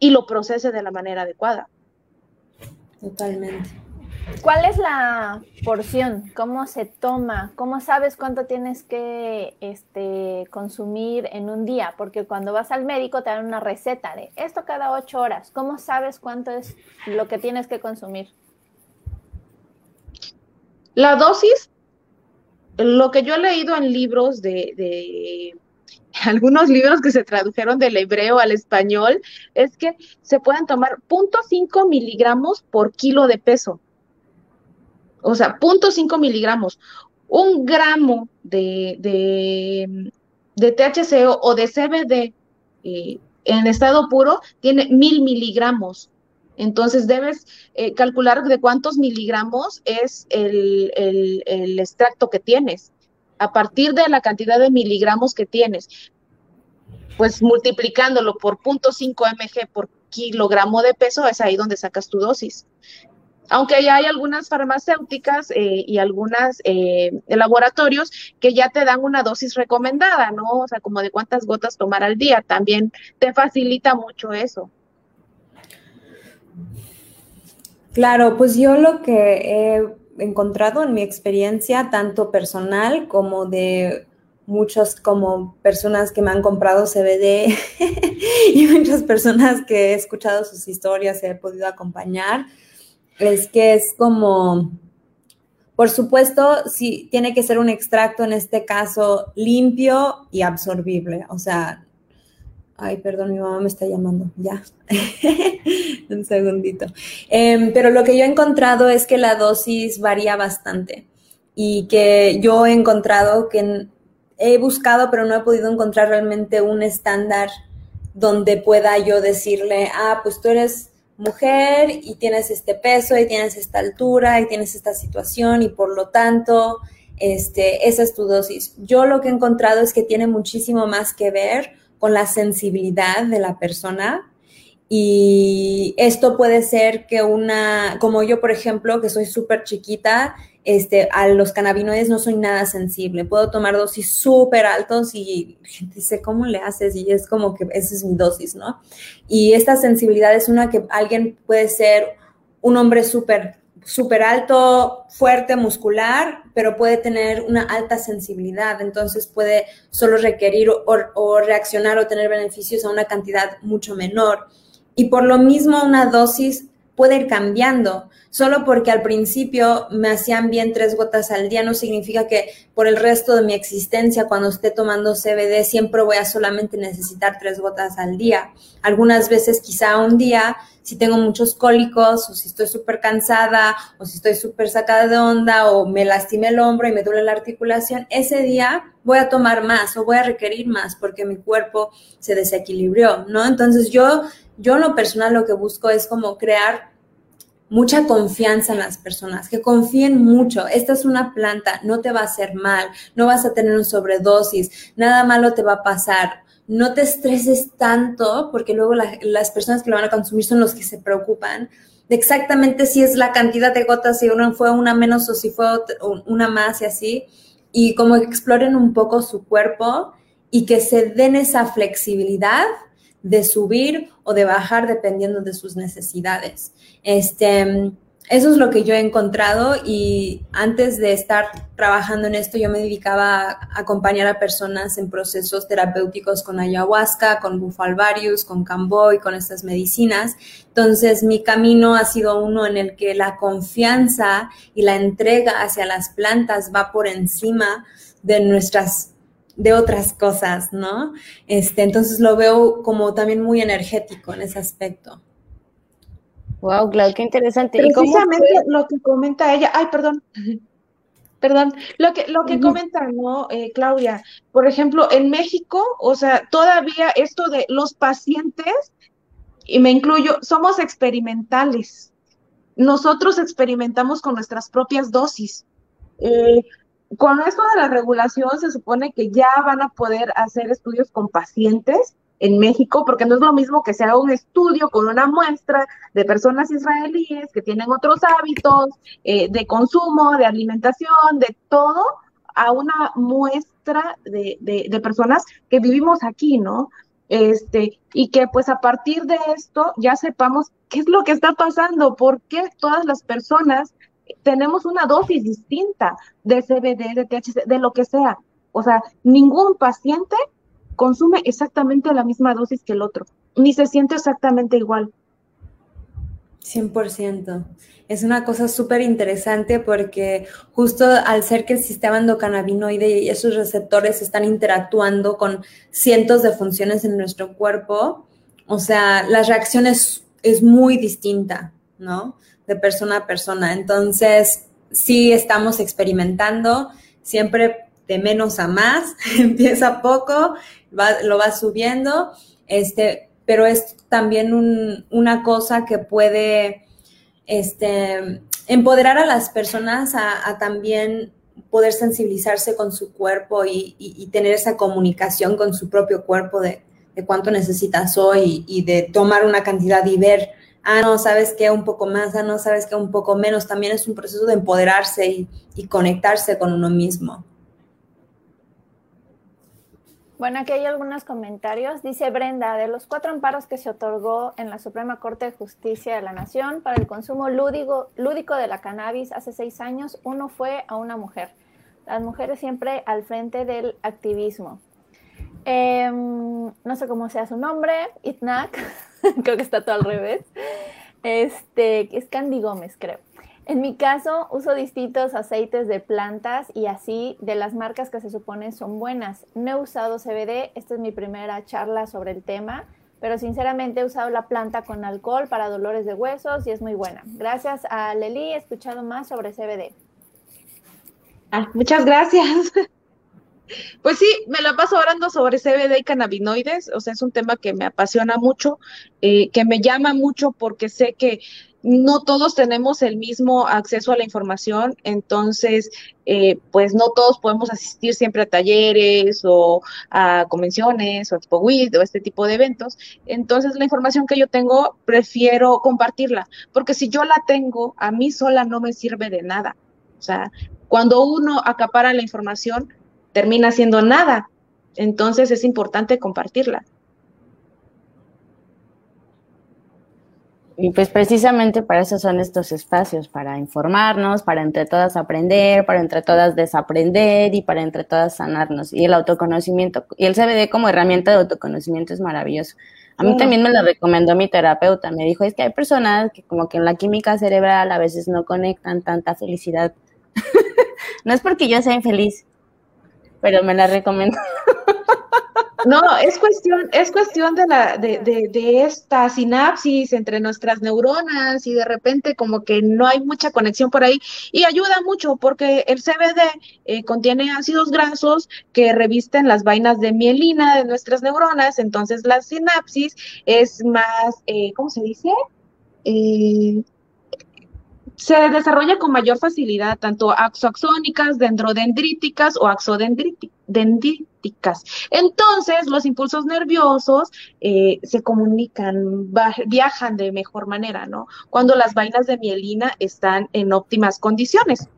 y lo procese de la manera adecuada. Totalmente. ¿Cuál es la porción? ¿Cómo se toma? ¿Cómo sabes cuánto tienes que este, consumir en un día? Porque cuando vas al médico te dan una receta de esto cada ocho horas. ¿Cómo sabes cuánto es lo que tienes que consumir? La dosis, lo que yo he leído en libros de, algunos libros que se tradujeron del hebreo al español, es que se pueden tomar 0.5 miligramos por kilo de peso. O sea, 0.5 miligramos. Un gramo de, de, THC o de CBD eh, en estado puro tiene mil miligramos. Entonces debes eh, calcular de cuántos miligramos es el, el, el, extracto que tienes. a partir de la cantidad de miligramos que tienes, pues multiplicándolo por 0.5 mg por kilogramo de peso, es ahí donde sacas tu dosis. Aunque ya hay algunas farmacéuticas eh, y algunos eh, laboratorios que ya te dan una dosis recomendada, ¿no? O sea, como de cuántas gotas tomar al día, también te facilita mucho eso. Claro, pues yo lo que he encontrado en mi experiencia, tanto personal como de muchas como personas que me han comprado CBD y muchas personas que he escuchado sus historias he podido acompañar, es que es como, por supuesto, sí, tiene que ser un extracto en este caso limpio y absorbible, o sea, Ay, perdón, mi mamá me está llamando. Ya. Un segundito. Em, pero lo que yo he encontrado es que la dosis varía bastante y que yo he encontrado que he buscado, pero no he podido encontrar realmente un estándar donde pueda yo decirle, ah, pues tú eres mujer y tienes este peso y tienes esta altura y tienes esta situación y por lo tanto, este, esa es tu dosis. Yo lo que he encontrado es que tiene muchísimo más que ver con la sensibilidad de la persona. Y esto puede ser que una, como yo, por ejemplo, que soy súper chiquita, este, a los cannabinoides no soy nada sensible. Puedo tomar dosis súper altos y gente dice, ¿cómo le haces? Y es como que esa es mi dosis, ¿no? Y esta sensibilidad es una que alguien puede ser un hombre súper súper alto, fuerte, muscular, pero puede tener una alta sensibilidad, entonces puede solo requerir o, reaccionar o tener beneficios a una cantidad mucho menor. Y por lo mismo una dosis puede ir cambiando. Solo porque al principio me hacían bien tres gotas al día no significa que por el resto de mi existencia, cuando esté tomando CBD, siempre voy a solamente necesitar tres gotas al día. Algunas veces, quizá un día, si tengo muchos cólicos o si estoy súper cansada o si estoy súper sacada de onda o me lastimé el hombro y me duele la articulación, ese día voy a tomar más o voy a requerir más porque mi cuerpo se desequilibrió, ¿no? Entonces yo, yo en lo personal lo que busco es como crear mucha confianza en las personas, que confíen mucho. Esta es una planta, no te va a hacer mal, no vas a tener un sobredosis, nada malo te va a pasar. No te estreses tanto, porque luego las personas que lo van a consumir son los que se preocupan de exactamente si es la cantidad de gotas, si fue una menos o si fue una más y así. Y como que exploren un poco su cuerpo y que se den esa flexibilidad de subir o de bajar dependiendo de sus necesidades. Este, eso es lo que yo he encontrado y antes de estar trabajando en esto yo me dedicaba a acompañar a personas en procesos terapéuticos con ayahuasca, con bufalvarius, con camboy, con estas medicinas. Entonces mi camino ha sido uno en el que la confianza y la entrega hacia las plantas va por encima de nuestras de otras cosas, ¿no? Este, entonces lo veo como también muy energético en ese aspecto. Wow, claro, qué interesante. Precisamente lo que comenta ella, ay, perdón, perdón, lo que, lo que comenta, ¿no, eh, Claudia? Por ejemplo, en México, o sea, todavía esto de los pacientes, y me incluyo, somos experimentales. Nosotros experimentamos con nuestras propias dosis. Eh, con esto de la regulación se supone que ya van a poder hacer estudios con pacientes en México, porque no es lo mismo que se haga un estudio con una muestra de personas israelíes que tienen otros hábitos eh, de consumo, de alimentación, de todo, a una muestra de, personas que vivimos aquí, ¿no? Este, y que pues a partir de esto ya sepamos qué es lo que está pasando, por qué todas las personas tenemos una dosis distinta de CBD, de THC, de lo que sea. O sea, ningún paciente consume exactamente la misma dosis que el otro, ni se siente exactamente igual. 100%. Es una cosa súper interesante porque justo al ser que el sistema endocannabinoide y esos receptores están interactuando con cientos de funciones en nuestro cuerpo, o sea, la reacción es, es muy distinta, ¿no? De persona a persona. Entonces, sí estamos experimentando, siempre de menos a más, empieza poco, lo va subiendo, este, pero es también una cosa que puede este, empoderar a las personas a, también poder sensibilizarse con su cuerpo y, tener esa comunicación con su propio cuerpo de, cuánto necesitas hoy y de tomar una cantidad y ver, ah, no, sabes que un poco más, ah, no, sabes que un poco menos. También es un proceso de empoderarse y conectarse con uno mismo. Bueno, aquí hay algunos comentarios. Dice Brenda, de los cuatro amparos que se otorgó en la Suprema Corte de Justicia de la Nación para el consumo lúdico, lúdico de la cannabis hace seis años, uno fue a una mujer. Las mujeres siempre al frente del activismo. Em, no sé cómo sea su nombre, Itnak, creo que está todo al revés. Este, es Candy Gómez, creo. En mi caso, uso distintos aceites de plantas y así de las marcas que se suponen son buenas. No he usado CBD, esta es mi primera charla sobre el tema, pero sinceramente he usado la planta con alcohol para dolores de huesos y es muy buena. Gracias a Leli he escuchado más sobre CBD. Ah, muchas gracias. Pues sí, me la paso hablando sobre CBD y cannabinoides, o sea, es un tema que me apasiona mucho, eh, que me llama mucho porque sé que no todos tenemos el mismo acceso a la información, entonces, eh, pues no todos podemos asistir siempre a talleres o a convenciones o Expo o este tipo de eventos. Entonces, la información que yo tengo, prefiero compartirla, porque si yo la tengo, a mí sola no me sirve de nada. O sea, cuando uno acapara la información, termina siendo nada. Entonces, es importante compartirla. Y pues precisamente para eso son estos espacios, para informarnos, para entre todas aprender, para entre todas desaprender y para entre todas sanarnos. Y el autoconocimiento, y el CBD como herramienta de autoconocimiento es maravilloso. A mí también me lo recomendó mi terapeuta, me dijo, es que hay personas que como que en la química cerebral a veces no conectan tanta felicidad. no es porque yo sea infeliz, pero me la recomiendo. No, es cuestión, es cuestión de la, de, de, esta sinapsis entre nuestras neuronas y de repente como que no hay mucha conexión por ahí y ayuda mucho porque el CBD eh, contiene ácidos grasos que revisten las vainas de mielina de nuestras neuronas, entonces la sinapsis es más, eh, ¿cómo se dice? Eh, se desarrolla con mayor facilidad tanto axoaxónicas, dendrodendríticas o axodendríticas. Entonces, los impulsos nerviosos eh, se comunican, viajan de mejor manera, ¿no? Cuando las vainas de mielina están en óptimas condiciones.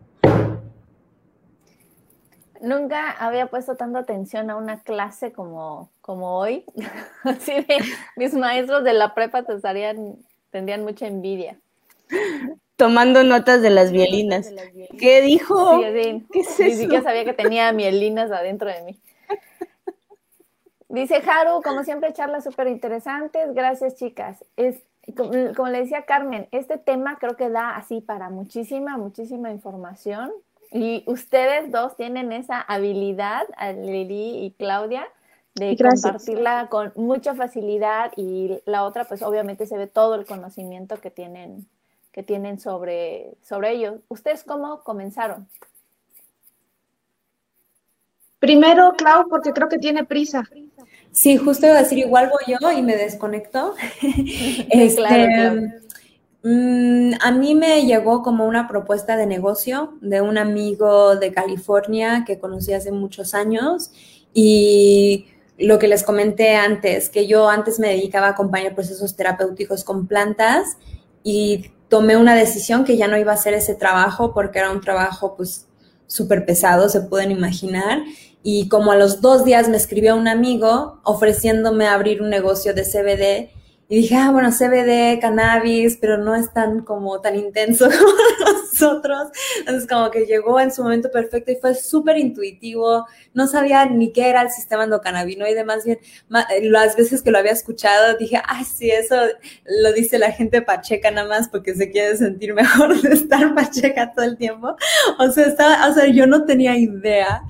Nunca había puesto tanta atención a una clase como, como hoy. Así de, mis maestros de la prepa te tendrían mucha envidia tomando notas de las violinas. ¿Qué dijo? Sí, ¿Qué es Ni siquiera sabía que tenía mielinas adentro de mí. Dice Haru, como siempre, charlas súper interesantes. Gracias, chicas. Es, como, le decía Carmen, este tema creo que da así para muchísima, muchísima información. Y ustedes dos tienen esa habilidad, Lili y Claudia, de compartirla con mucha facilidad. Y la otra, pues obviamente se ve todo el conocimiento que tienen que tienen sobre, sobre ellos. ¿Ustedes cómo comenzaron? Primero, Clau, porque creo que tiene prisa. Sí, justo iba a decir, igual voy yo y me desconecto. este, claro, mm, a mí me llegó como una propuesta de negocio de un amigo de California que conocí hace muchos años y lo que les comenté antes, que yo antes me dedicaba a acompañar procesos terapéuticos con plantas y tomé una decisión que ya no iba a hacer ese trabajo porque era un trabajo pues súper pesado, se pueden imaginar. Y como a los dos días me escribió un amigo ofreciéndome abrir un negocio de CBD y dije, ah, bueno, CBD, cannabis, pero no es tan como tan intenso como nosotros. Entonces como que llegó en su momento perfecto y fue súper intuitivo. No sabía ni qué era el sistema endocannabinoide, más bien las veces que lo había escuchado dije, ay, sí, eso lo dice la gente pacheca nada más porque se quiere sentir mejor de estar pacheca todo el tiempo. O sea, estaba, o sea, yo no tenía idea,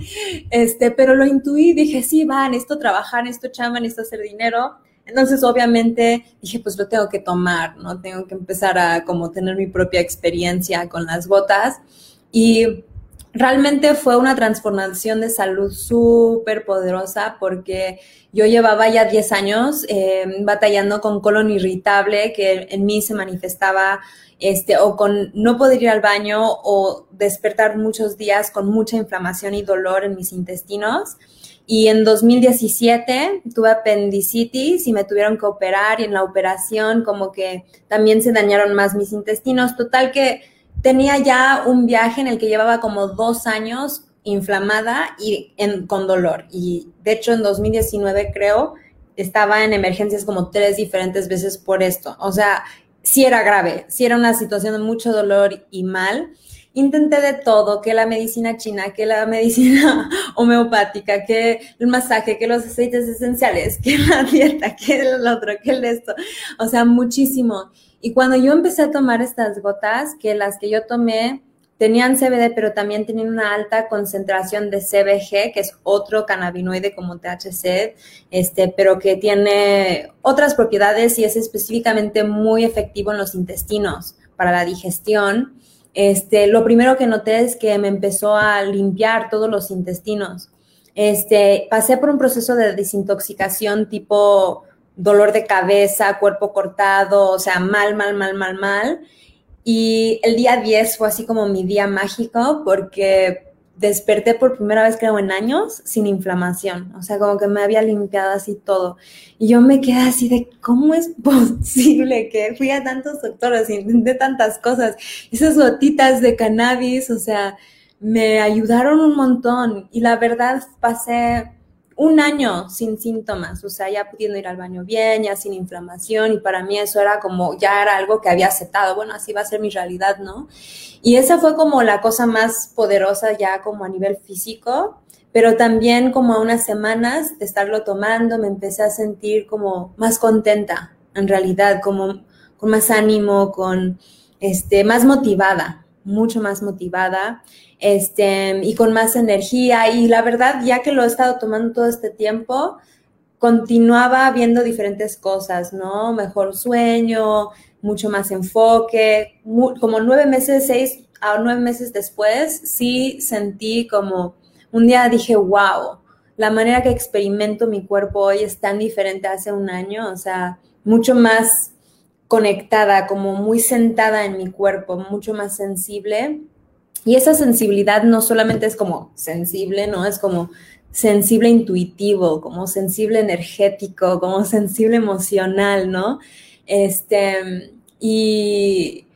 este, pero lo intuí, dije, sí, va, necesito trabajar, necesito chamba, necesito hacer dinero entonces, obviamente, dije, pues lo tengo que tomar, ¿no? Tengo que empezar a como tener mi propia experiencia con las gotas. Y realmente fue una transformación de salud súper poderosa porque yo llevaba ya 10 años eh, batallando con colon irritable que en mí se manifestaba este, o con no poder ir al baño o despertar muchos días con mucha inflamación y dolor en mis intestinos. Y en 2017 tuve apendicitis y me tuvieron que operar y en la operación como que también se dañaron más mis intestinos. Total que tenía ya un viaje en el que llevaba como dos años inflamada y con dolor. Y de hecho en 2019 creo estaba en emergencias como tres diferentes veces por esto. O sea, sí era grave, sí era una situación de mucho dolor y mal. Intenté de todo, que la medicina china, que la medicina homeopática, que el masaje, que los aceites esenciales, que la dieta, que el otro, que el esto. O sea, muchísimo. Y cuando yo empecé a tomar estas gotas, que las que yo tomé tenían CBD, pero también tenían una alta concentración de CBG, que es otro cannabinoide como THC, este, pero que tiene otras propiedades y es específicamente muy efectivo en los intestinos para la digestión. Este, lo primero que noté es que me empezó a limpiar todos los intestinos. Este, pasé por un proceso de desintoxicación tipo dolor de cabeza, cuerpo cortado, o sea, mal, mal, mal, mal, mal. Y el día 10 fue así como mi día mágico porque desperté por primera vez, creo, en años sin inflamación. O sea, como que me había limpiado así todo. Y yo me quedé así de, ¿cómo es posible que fui a tantos doctores y intenté tantas cosas? Esas gotitas de cannabis, o sea, me ayudaron un montón. Y la verdad pasé un año sin síntomas, o sea, ya pudiendo ir al baño bien, ya sin inflamación, y para mí eso era como, ya era algo que había aceptado, bueno, así va a ser mi realidad, ¿no? Y esa fue como la cosa más poderosa ya como a nivel físico, pero también como a unas semanas de estarlo tomando me empecé a sentir como más contenta, en realidad, como con más ánimo, con, este, más motivada, mucho más motivada este, y con más energía. Y la verdad, ya que lo he estado tomando todo este tiempo, continuaba viendo diferentes cosas, ¿no? Mejor sueño, mucho más enfoque. como nueve meses, seis a nueve meses después, sí sentí como un día dije, wow, la manera que experimento mi cuerpo hoy es tan diferente hace un año, o sea, mucho más conectada, como muy sentada en mi cuerpo, mucho más sensible y esa sensibilidad no solamente es como sensible, ¿no? Es como sensible intuitivo, como sensible energético, como sensible emocional, ¿no? Este, y,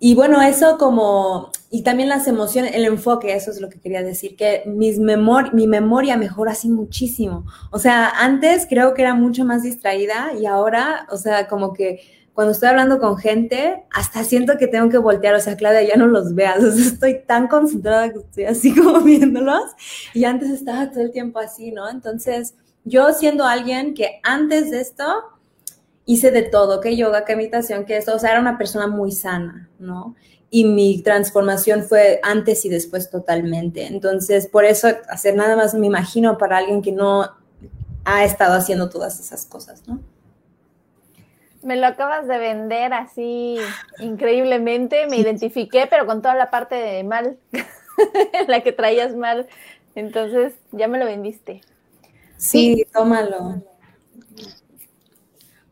y bueno, eso como, y también las emociones, el enfoque, eso es lo que quería decir, que mis memor mi memoria mejora así muchísimo. O sea, antes creo que era mucho más distraída y ahora, o sea, como que cuando estoy hablando con gente, hasta siento que tengo que voltear, o sea, Claudia, ya no los veas, o sea, estoy tan concentrada que estoy así como viéndolos y antes estaba todo el tiempo así, ¿no? Entonces, yo siendo alguien que antes de esto hice de todo, que yoga, que meditación, que esto, o sea, era una persona muy sana, ¿no? Y mi transformación fue antes y después totalmente. Entonces, por eso hacer nada más me imagino para alguien que no ha estado haciendo todas esas cosas, ¿no? Me lo acabas de vender así increíblemente, me identifiqué, pero con toda la parte de mal, la que traías mal, entonces ya me lo vendiste. Sí, tómalo.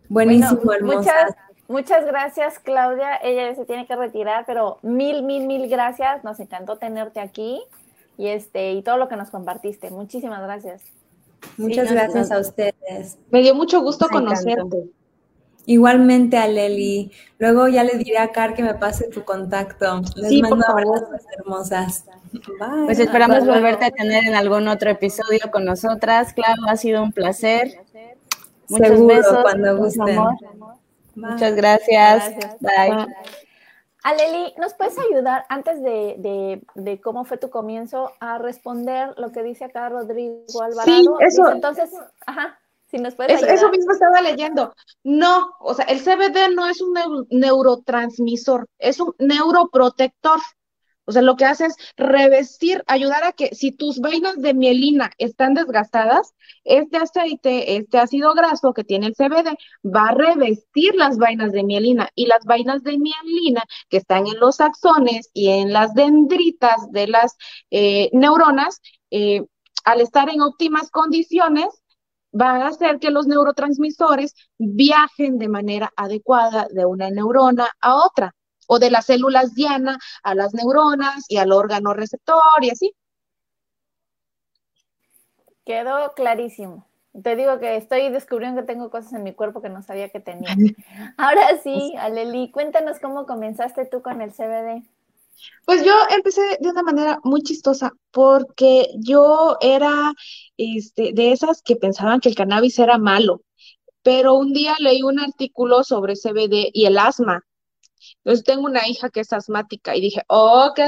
Buenísimo, hermosa. Muchas, muchas gracias, Claudia. Ella se tiene que retirar, pero mil, mil, mil gracias. Nos encantó tenerte aquí y este y todo lo que nos compartiste. Muchísimas gracias. Muchas gracias a ustedes. Me dio mucho gusto conocerte. Igualmente a Leli. Luego ya le diré a Car que me pase tu contacto. Les mando abrazos hermosas. Bye. Pues esperamos volverte a tener en algún otro episodio con nosotras. Claro, ha sido un placer. Muchos Seguro, besos. cuando gusten. Muchas gracias. Bye. A Leli, ¿nos puedes ayudar antes de, de, de, cómo fue tu comienzo a responder lo que dice acá Rodrigo Alvarado? Sí, eso. entonces, ajá. Eso mismo estaba leyendo. No, o sea, el CBD no es un neurotransmisor, es un neuroprotector. O sea, lo que hace es revestir, ayudar a que si tus vainas de mielina están desgastadas, este aceite, este ácido graso que tiene el CBD, va a revestir las vainas de mielina. Y las vainas de mielina que están en los axones y en las dendritas de las eh, neuronas, eh, al estar en óptimas condiciones, van a hacer que los neurotransmisores viajen de manera adecuada de una neurona a otra, o de las células diana a las neuronas y al órgano receptor y así. Quedó clarísimo. Te digo que estoy descubriendo que tengo cosas en mi cuerpo que no sabía que tenía. Ahora sí, Aleli, cuéntanos cómo comenzaste tú con el CBD. Pues yo empecé de una manera muy chistosa porque yo era este, de esas que pensaban que el cannabis era malo, pero un día leí un artículo sobre CBD y el asma. Entonces tengo una hija que es asmática y dije, ok,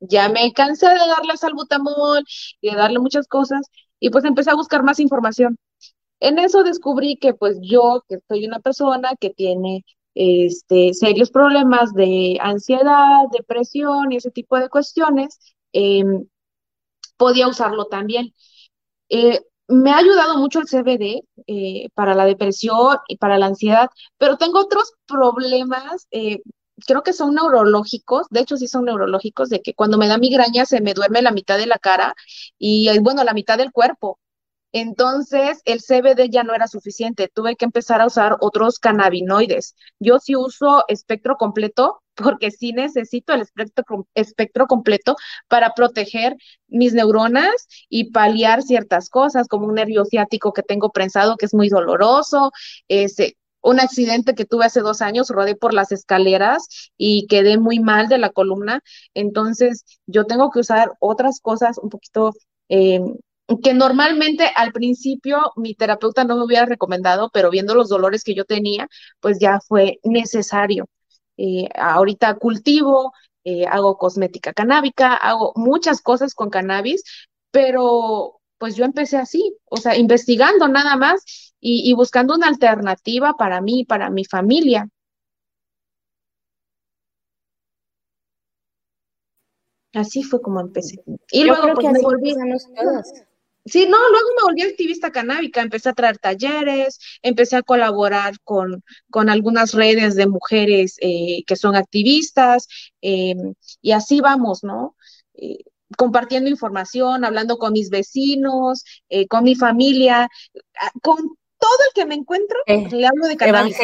ya me cansé de darle salbutamol y de darle muchas cosas y pues empecé a buscar más información. En eso descubrí que pues yo, que soy una persona que tiene este, serios problemas de ansiedad, depresión y ese tipo de cuestiones, em, podía usarlo también. Eh, me ha ayudado mucho el CBD eh, para la depresión y para la ansiedad, pero tengo otros problemas, eh, creo que son neurológicos, de hecho sí son neurológicos, de que cuando me da migraña se me duerme la mitad de la cara y, bueno, la mitad del cuerpo. Entonces, el CBD ya no era suficiente, tuve que empezar a usar otros cannabinoides. Yo sí uso espectro completo porque sí necesito el espectro, completo para proteger mis neuronas y paliar ciertas cosas, como un nervio ciático que tengo prensado que es muy doloroso, un accidente que tuve hace dos años, rodé por las escaleras y quedé muy mal de la columna, entonces yo tengo que usar otras cosas un poquito eh, que normalmente al principio mi terapeuta no me hubiera recomendado, pero viendo los dolores que yo tenía, pues ya fue necesario. Eh, ahorita cultivo, eh, hago cosmética canábica, hago muchas cosas con cannabis, pero pues yo empecé así, o sea, investigando nada más y, y buscando una alternativa para mí, para mi familia. Así fue como empecé. Y luego pues me volví. Sí, no, luego me volví activista canábica, empecé a traer talleres, empecé a colaborar con, con algunas redes de mujeres eh, que son activistas, em, y así vamos, ¿no? Eh, compartiendo información, hablando con mis vecinos, eh, con mi familia, ah, con todo el que me encuentro, le hablo de cannabis.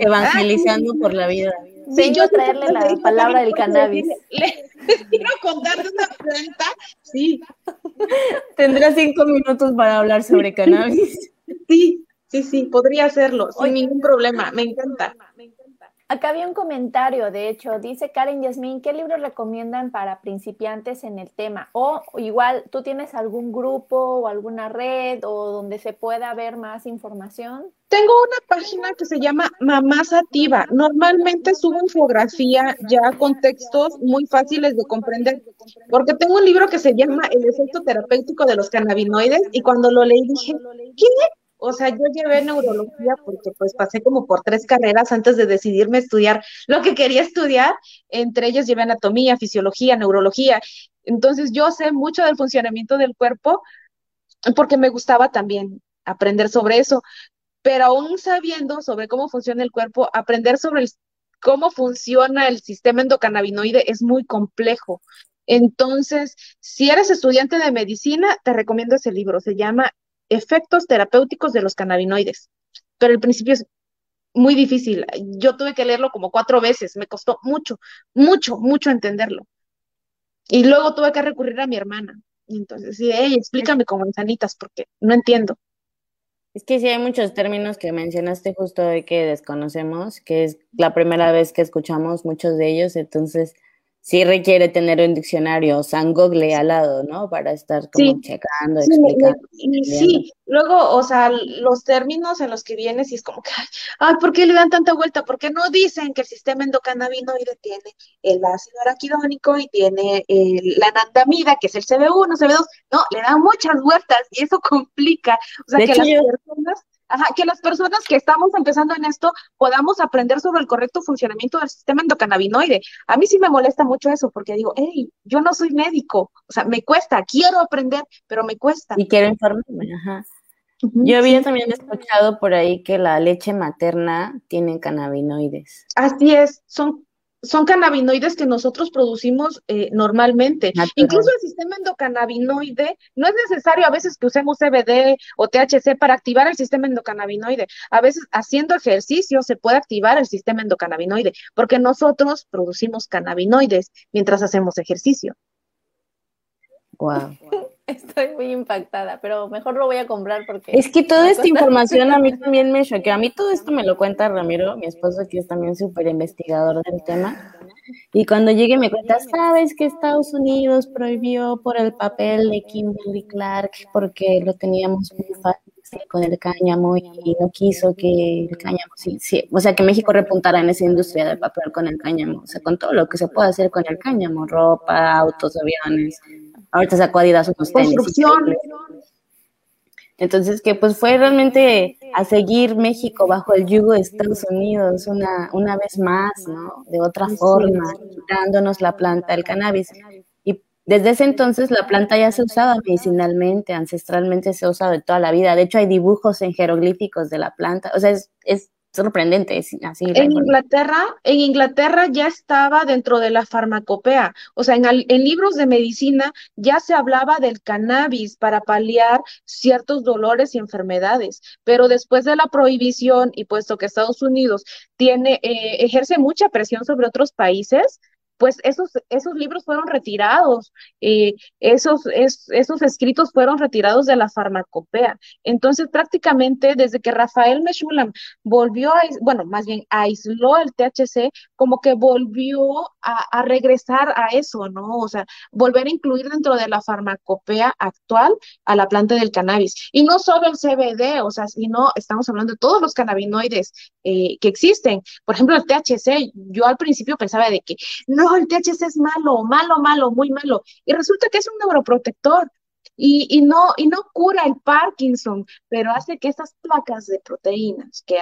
evangelizando por la vida. Sí, yo traerle la palabra del cannabis. Le, quiero contar de una planta, sí. Tendrá cinco minutos para hablar sobre cannabis. Sí, sí, sí, podría hacerlo, sin ningún problema, me encanta. Acá había un comentario, de hecho, dice Karen Yasmin, ¿qué libros recomiendan para principiantes en el tema? O igual, ¿tú tienes algún grupo o alguna red o donde se pueda ver más información? Tengo una página que se llama Mamá Sativa. Normalmente subo infografía ya con textos muy fáciles de comprender, porque tengo un libro que se llama El efecto terapéutico de los cannabinoides y cuando lo leí dije, ¿qué? O sea, yo llevé neurología porque pues pasé como por tres carreras antes de decidirme estudiar lo que quería estudiar. Entre ellas llevé anatomía, fisiología, neurología. Entonces yo sé mucho del funcionamiento del cuerpo porque me gustaba también aprender sobre eso. Pero aún sabiendo sobre cómo funciona el cuerpo, aprender sobre cómo funciona el sistema endocannabinoide es muy complejo. Entonces, si eres estudiante de medicina, te recomiendo ese libro. Se llama efectos terapéuticos de los cannabinoides. Pero el principio es muy difícil. Yo tuve que leerlo como cuatro veces, me costó mucho, mucho, mucho entenderlo. Y luego tuve que recurrir a mi hermana. Entonces, sí, hey, explícame como manzanitas, porque no entiendo. Es que sí hay muchos términos que mencionaste justo hoy que desconocemos, que es la primera vez que escuchamos muchos de ellos, entonces sí requiere tener un diccionario, un Google al lado, ¿no? Para estar como checando, explicando. Sí, luego, o sea, los términos en los que vienes y es como que, ay, ¿por qué le dan tanta vuelta? Porque no dicen que el sistema endocannabinoide tiene el ácido araquidónico y tiene la anandamida, que es el CB1, CB2, no, le dan muchas vueltas y eso complica, o sea, que las personas Ajá, que las personas que estamos empezando en esto podamos aprender sobre el correcto funcionamiento del sistema endocannabinoide. A mí sí me molesta mucho eso porque digo, hey, yo no soy médico, o sea, me cuesta, quiero aprender, pero me cuesta. Y quiero informarme, ajá. Yo había también escuchado por ahí que la leche materna tiene cannabinoides. Así es, son son cannabinoides que nosotros producimos eh, normalmente. Incluso el sistema endocannabinoide, no es necesario a veces que usemos CBD o THC para activar el sistema endocannabinoide. A veces haciendo ejercicio se puede activar el sistema endocannabinoide, porque nosotros producimos cannabinoides mientras hacemos ejercicio. Wow. Estoy muy impactada, pero mejor lo voy a comprar porque... Es que toda esta información a mí también me choquea. A mí todo esto me lo cuenta Ramiro, mi esposo, que es también súper investigador del tema. Y cuando llegue me cuenta, ¿sabes que Estados Unidos prohibió por el papel de Kimberly Clark porque lo teníamos muy fácil con el cáñamo y no quiso que el cáñamo, sí, sí, o sea, que México repuntara en esa industria del papel con el cáñamo, o sea, con todo lo que se puede hacer con el cáñamo, ropa, autos, aviones, Ahorita sacó Adidas unos tenis. Construcción. Entonces, que pues fue realmente a seguir México bajo el yugo de Estados Unidos una, una vez más, ¿no? De otra forma, dándonos la planta del cannabis. Y desde ese entonces la planta ya se usaba medicinalmente, ancestralmente se ha usado de toda la vida. De hecho, hay dibujos en jeroglíficos de la planta. O sea, es, es sorprendente, así. En Inglaterra, en Inglaterra ya estaba dentro de la farmacopea, o sea, en, en, libros de medicina ya se hablaba del cannabis para paliar ciertos dolores y enfermedades, pero después de la prohibición y puesto que Estados Unidos tiene, eh, ejerce mucha presión sobre otros países, pues esos, esos libros fueron retirados, eh, esos, esos escritos fueron retirados de la farmacopea. Entonces, prácticamente desde que Rafael Meshulam volvió a, bueno, más bien aisló el THC, como que volvió a, a, regresar a eso, ¿no? O sea, volver a incluir dentro de la farmacopea actual a la planta del cannabis. Y no solo el CBD, o sea, sino estamos hablando de todos los cannabinoides eh, que existen. Por ejemplo, el THC, yo al principio pensaba de que no, el THC es malo, malo, malo, muy malo. Y resulta que es un neuroprotector. Y, no, no cura el Parkinson, pero hace que estas placas de proteínas que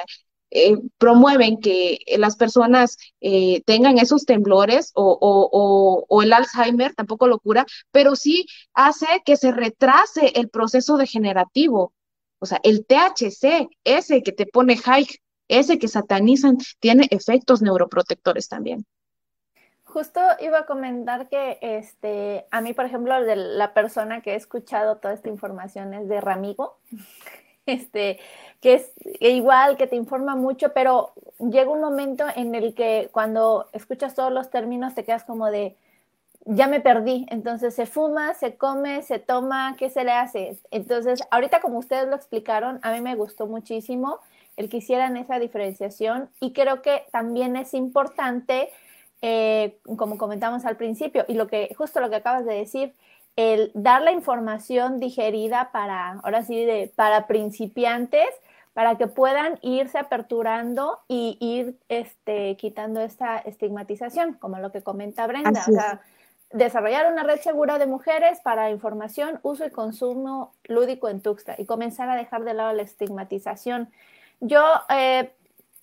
eh, promueven que las personas eh, tengan esos temblores o, o, el Alzheimer, tampoco lo cura, pero sí hace que se retrase el proceso degenerativo. O sea, el THC, ese que te pone high, ese que satanizan, tiene efectos neuroprotectores también justo iba a comentar que este, a mí, por ejemplo, de la persona que he escuchado toda esta información es de Ramigo, este, que es igual, que te informa mucho, pero llega un momento en el que cuando escuchas todos los términos te quedas como de, ya me perdí. Entonces se fuma, se come, se toma, ¿qué se le hace? Entonces, ahorita como ustedes lo explicaron, a mí me gustó muchísimo el que hicieran esa diferenciación y creo que también es importante eh, como comentamos al principio, y lo que, justo lo que acabas de decir, el dar la información digerida para, ahora sí, de, para principiantes, para que puedan irse aperturando y ir este, quitando esta estigmatización, como lo que comenta Brenda. O sea, desarrollar una red segura de mujeres para información, uso y consumo lúdico en Tuxtla y comenzar a dejar de lado la estigmatización. Yo eh,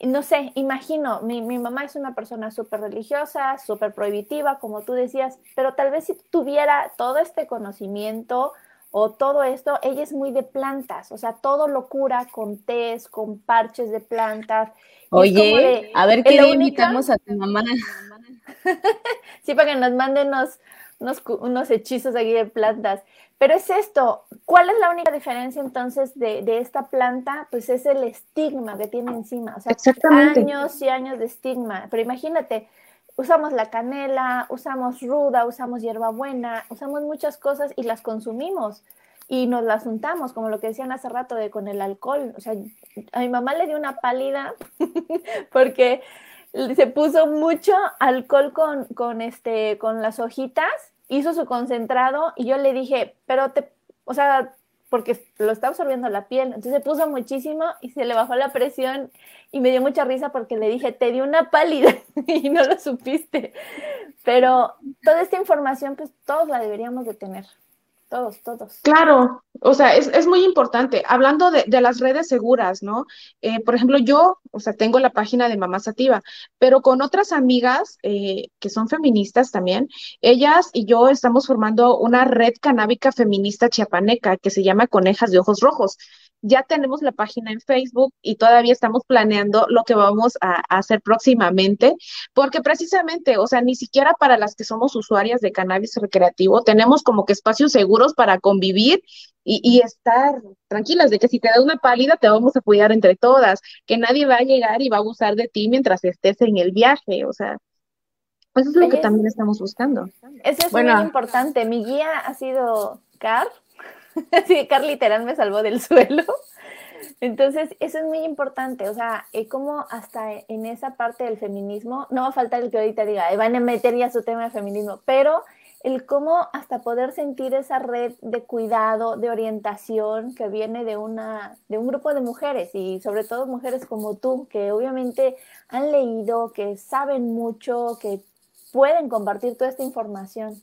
no sé, imagino, mi, mi mamá es una persona súper religiosa, súper prohibitiva, como tú decías, pero tal vez si tuviera todo este conocimiento o todo esto, ella es muy de plantas, o sea, todo lo cura con tés, con parches de plantas. Oye, a ver qué le invitamos a tu mamá. sí, para que nos manden unos, unos, unos hechizos aquí de plantas. Pero es esto, ¿cuál es la única diferencia entonces de, esta planta? Pues es el estigma que tiene encima, o sea, años y años de estigma. Pero imagínate, usamos la canela, usamos ruda, usamos hierbabuena, usamos muchas cosas y las consumimos y nos las untamos, como lo que decían hace rato de con el alcohol. O sea, a mi mamá le dio una pálida porque se puso mucho alcohol con, con, este, con las hojitas hizo su concentrado y yo le dije, pero te, o sea, porque lo está absorbiendo la piel, entonces se puso muchísimo y se le bajó la presión y me dio mucha risa porque le dije, te di una pálida y no lo supiste. Pero toda esta información, pues todos la deberíamos de tener. Todos, todos. Claro, O sea, es, es muy importante. Hablando de, de las redes seguras, ¿no? Eh, por ejemplo, yo, o sea, tengo la página de Mamá Sativa, pero con otras amigas eh, que son feministas también, ellas y yo estamos formando una red canábica feminista chiapaneca que se llama Conejas de Ojos Rojos. Ya tenemos la página en Facebook y todavía estamos planeando lo que vamos a, a hacer próximamente, porque precisamente, o sea, ni siquiera para las que somos usuarias de cannabis recreativo tenemos como que espacios seguros para convivir y, y, estar tranquilas de que si te da una pálida te vamos a cuidar entre todas, que nadie va a llegar y va a abusar de ti mientras estés en el viaje, o sea, eso es lo que también estamos buscando. Eso es bueno. muy importante. Mi guía ha sido Car. sí, Car literal me salvó del suelo. Entonces, eso es muy importante, o sea, eh, como hasta en esa parte del feminismo, no va a faltar el que ahorita diga, van a meter ya su tema de feminismo, pero el cómo hasta poder sentir esa red de cuidado, de orientación que viene de, una, de un grupo de mujeres y sobre todo mujeres como tú, que obviamente han leído, que saben mucho, que pueden compartir toda esta información.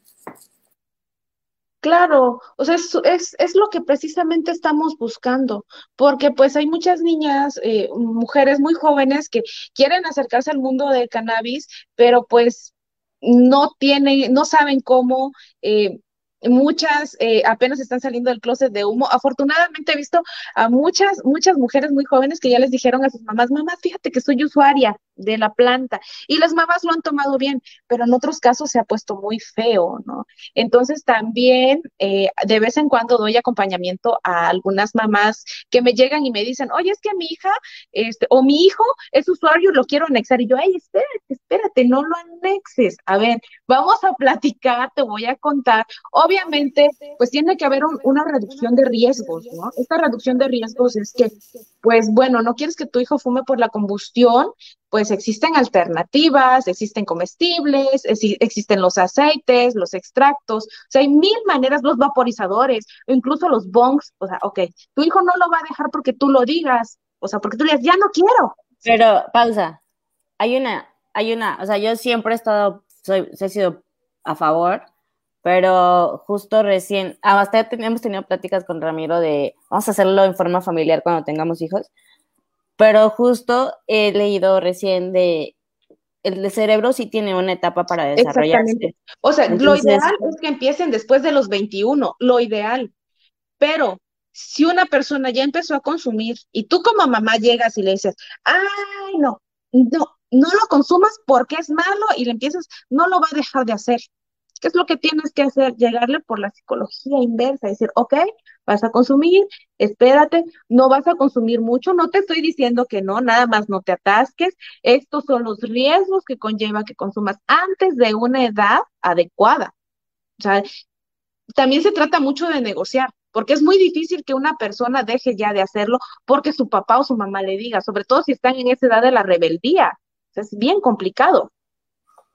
Claro, o sea, es, es, es, lo que precisamente estamos buscando, porque pues hay muchas niñas, eh, mujeres muy jóvenes que quieren acercarse al mundo del cannabis, pero pues no tienen, no saben cómo, eh, muchas eh, apenas están saliendo del closet de humo. Afortunadamente he visto a muchas, muchas mujeres muy jóvenes que ya les dijeron a sus mamás, mamá, fíjate que soy usuaria de la planta. Y las mamás lo han tomado bien, pero en otros casos se ha puesto muy feo, ¿no? Entonces también eh, de vez en cuando doy acompañamiento a algunas mamás que me llegan y me dicen, oye, es que mi hija este, o mi hijo es usuario lo quiero anexar. Y yo, ay, espérate, espérate, no lo anexes. A ver, vamos a platicar, te voy a contar. Obviamente, pues tiene que haber un, una reducción de riesgos, ¿no? Esta reducción de riesgos es que, pues bueno, no quieres que tu hijo fume por la combustión, pues existen alternativas, existen comestibles, existen los aceites, los extractos, o sea, hay mil maneras, los vaporizadores, o incluso los bongs, o sea, ok, tu hijo no lo va a dejar porque tú lo digas, o sea, porque tú le digas, ya no quiero. Pero, pausa, hay una, hay una, o sea, yo siempre he estado, soy, he sido a favor, pero justo recién, hasta hemos tenido pláticas con Ramiro de, vamos a hacerlo en forma familiar cuando tengamos hijos, pero justo he leído recién de el cerebro sí tiene una etapa para desarrollarse. Exactamente. O sea, Entonces, lo ideal es que empiecen después de los 21, lo ideal. Pero si una persona ya empezó a consumir y tú como mamá llegas y le dices, ay, no, no, no lo consumas porque es malo y le empiezas, no lo va a dejar de hacer. ¿Qué es lo que tienes que hacer? Llegarle por la psicología inversa, decir, ok, vas a consumir, espérate, no vas a consumir mucho, no te estoy diciendo que no, nada más no te atasques, estos son los riesgos que conlleva que consumas antes de una edad adecuada. O sea, también se trata mucho de negociar, porque es muy difícil que una persona deje ya de hacerlo porque su papá o su mamá le diga, sobre todo si están en esa edad de la rebeldía. Es bien complicado.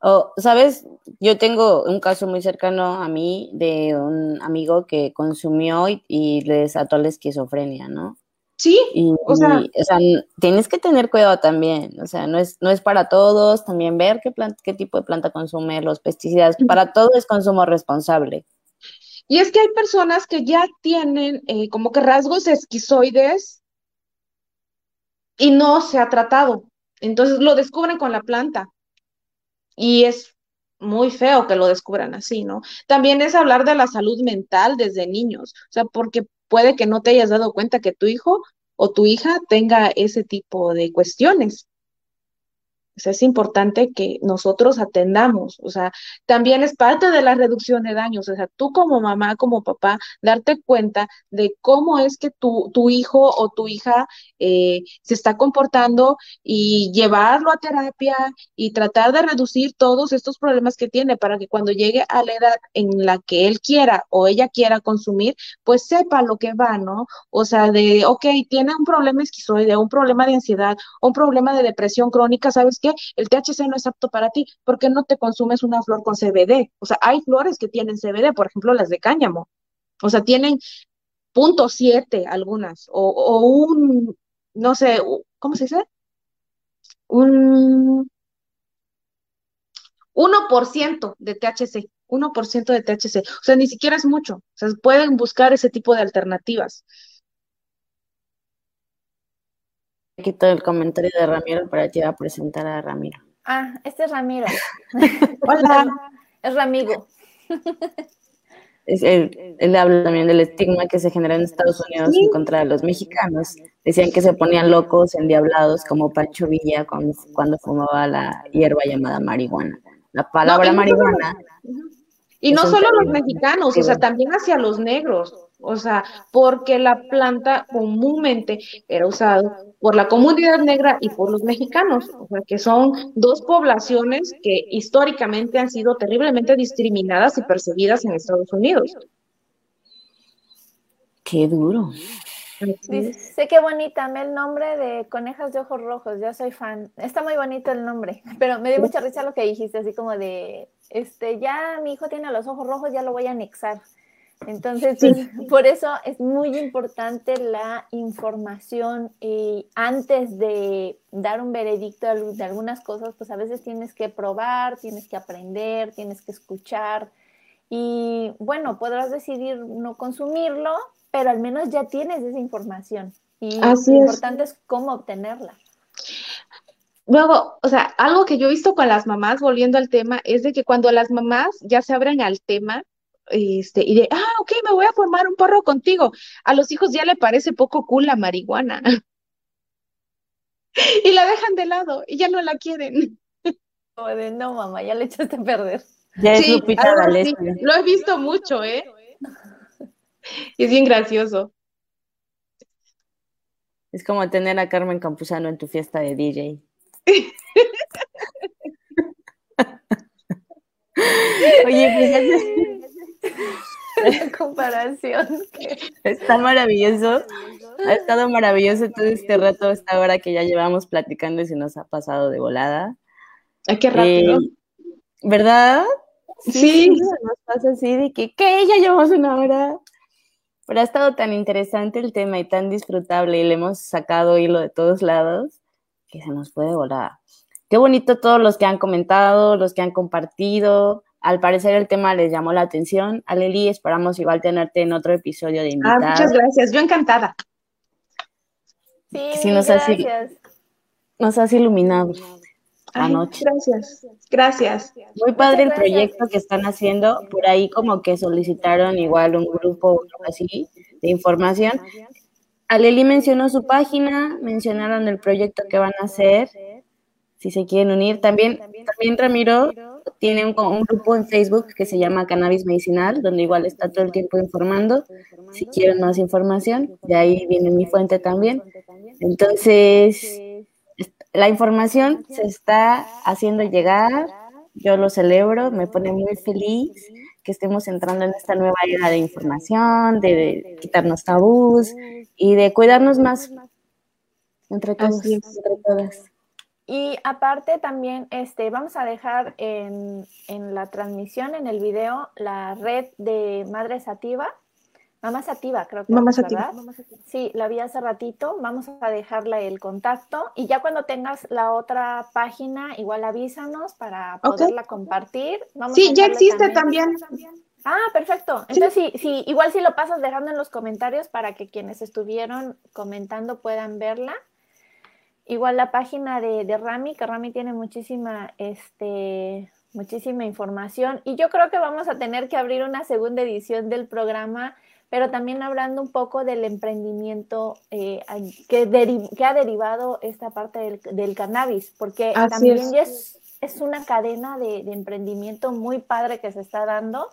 Oh, Sabes, yo tengo un caso muy cercano a mí de un amigo que consumió y, y le desató la esquizofrenia, ¿no? Sí, y, o, sea, y, o, sea, tienes que tener cuidado también, o sea, no es, no es para todos, también ver qué, planta, qué tipo de planta consume, los pesticidas, para todo es consumo responsable. Y es que hay personas que ya tienen eh, como que rasgos esquizoides y no se ha tratado, entonces lo descubren con la planta y es muy feo que lo descubran así, ¿no? También es hablar de la salud mental desde niños, o sea, porque puede que no te hayas dado cuenta que tu hijo o tu hija tenga ese tipo de cuestiones. Sea, es importante que nosotros atendamos, o sea, también es parte de la reducción de daños, o sea, tú como mamá, como papá, darte cuenta de cómo es que tu, tu hijo o tu hija eh, se está comportando y llevarlo a terapia y tratar de reducir todos estos problemas que tiene para que cuando llegue a la edad en la que él quiera o ella quiera consumir, pues sepa lo que va, ¿no? O sea, de, ok, tiene un problema esquizoide, un problema de ansiedad, un problema de depresión crónica, ¿sabes qué? El THC no es apto para ti, porque no te consumes una flor con CBD? O sea, hay flores que tienen CBD, por ejemplo, las de cáñamo. O sea, tienen punto siete algunas, o, o un, no sé, ¿cómo se dice? Un 1% de THC, 1% de THC. O sea, ni siquiera es mucho. O sea, pueden buscar ese tipo de alternativas. Quito el comentario de Ramiro para que a presentar a Ramiro. Ah, este es Ramiro. Hola. es Ramigo. Es- él, él habla también del estigma que se genera en Estados Unidos en contra de los mexicanos. Decían que se ponían locos, endiablados, como Pancho Villa cuando, cuando fumaba la hierba llamada marihuana. La palabra No, no marihuana Y no solo los mexicanos, o sea, también hacia los negros. O sea, porque la planta comúnmente era usada por la comunidad negra y por los mexicanos, o sea, que son dos poblaciones que históricamente han sido terriblemente discriminadas y perseguidas en Estados Unidos. Qué duro. Dice, qué bonita, me el nombre de Conejas de Ojos Rojos, yo soy fan. Está muy bonito el nombre, pero me dio mucha risa lo que dijiste, así como de, este, ya mi hijo tiene los ojos rojos, ya lo voy a anexar. Entonces, pues, por eso es muy importante la información y antes de dar un veredicto de algunas cosas, pues a veces tienes que probar, tienes que aprender, tienes que escuchar y bueno, podrás decidir no consumirlo, pero al menos ya tienes esa información y Así lo es. importante es cómo obtenerla. Luego, o sea, algo que yo he visto con las mamás, volviendo al tema, es de que cuando las mamás ya se abren al tema, este, y de, ah, ok, me voy a formar un porro contigo, a los hijos ya le parece poco cool la marihuana. Y la dejan de lado y ya no la quieren. Como de, no, mamá, ya le echaste a perder. Ya es Sí, Lupita así. D'Alessio. Lo he visto mucho, ¿eh? Y es bien gracioso. Es como tener a Carmen Campuzano en tu fiesta de DJ. Oye, fíjate, La comparación. está maravilloso. Ha estado maravilloso todo este rato, esta hora que ya llevamos platicando y se nos ha pasado de volada. Ay, qué rápido. Eh, ¿Verdad? Sí, nos pasa así de que, ¿qué? Ya llevamos una hora. Pero ha estado tan interesante el tema y tan disfrutable y le hemos sacado hilo de todos lados que se nos puede volar. Qué bonito todos los que han comentado, los que han compartido. Al parecer el tema les llamó la atención. Aleli, esperamos igual tenerte en otro episodio de ah, invitada. muchas gracias. Yo encantada. Sí, nos gracias. Nos has iluminado Ay, anoche. gracias. Gracias. Muy padre el proyecto que están haciendo. Por ahí como que solicitaron igual un grupo o algo así de información. Aleli mencionó su página, mencionaron el proyecto que van a hacer, si se quieren unir. También, también Ramiro tiene un, un grupo en Facebook que se llama Cannabis Medicinal, donde igual está todo el tiempo informando. Si quieren más información, de ahí viene mi fuente también. Entonces, la información se está haciendo llegar, yo lo celebro, me pone muy feliz que estemos entrando en esta nueva era de información, de, de quitarnos tabús y de cuidarnos más entre todos, entre todas. Y aparte también este, vamos a dejar en, en la transmisión, en el video, la red de Madre Sativa. Mamá Sativa, creo que Mamá es, Sativa. ¿verdad? Sí, la vi hace ratito. Vamos a dejarle el contacto y ya cuando tengas la otra página, igual avísanos para poderla compartir. Vamos Sí, a ya existe también. Ah, perfecto. Entonces, sí, sí, igual si lo pasas dejando en los comentarios para que quienes estuvieron comentando puedan verla. Igual la página de, de Rami, que Rami tiene muchísima, este, muchísima información. Y yo creo que vamos a tener que abrir una segunda edición del programa, pero también hablando un poco del emprendimiento eh, que, deri- que ha derivado esta parte del, del cannabis, porque Así también es, es una cadena de, de emprendimiento muy padre que se está dando.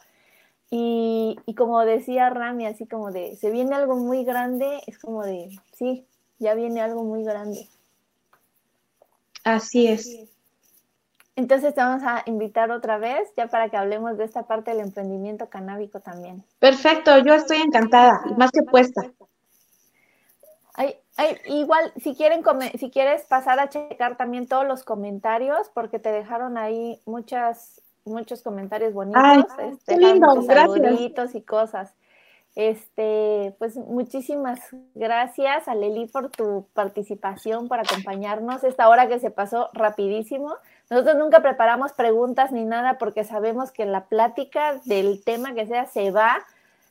Y, y como decía Rami, así como de, se viene algo muy grande, es como de, sí, ya viene algo muy grande. Así es. Entonces te vamos a invitar otra vez, ya para que hablemos de esta parte del emprendimiento canábico también. Perfecto, yo estoy encantada, más que puesta. Ay, ay, igual, si quieren si quieres pasar a checar también todos los comentarios, porque te dejaron ahí muchas, muchos comentarios bonitos, Ay, este, qué lindo, gracias. y cosas. Este, pues muchísimas gracias a Leli por tu participación, por acompañarnos esta hora que se pasó rapidísimo. Nosotros nunca preparamos preguntas ni nada porque sabemos que la plática del tema que sea se va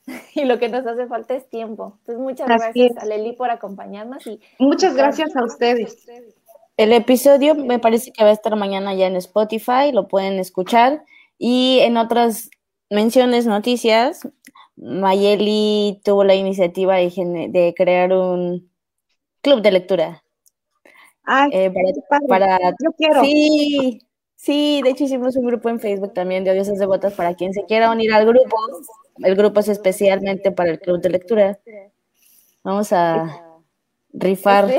y lo que nos hace falta es tiempo. Entonces, muchas Así gracias es. a Leli por acompañarnos y Muchas gracias a ustedes. El episodio me parece que va a estar mañana ya en Spotify, lo pueden escuchar. Y en otras menciones, noticias, Mayeli tuvo la iniciativa de, de crear un club de lectura. Ay, eh, padre. para, Yo quiero. Sí, sí, de hecho hicimos un grupo en Facebook también de Odiosas Devotas para quien se quiera unir al grupo. El grupo es especialmente para el club de lectura. Vamos a rifar Sí.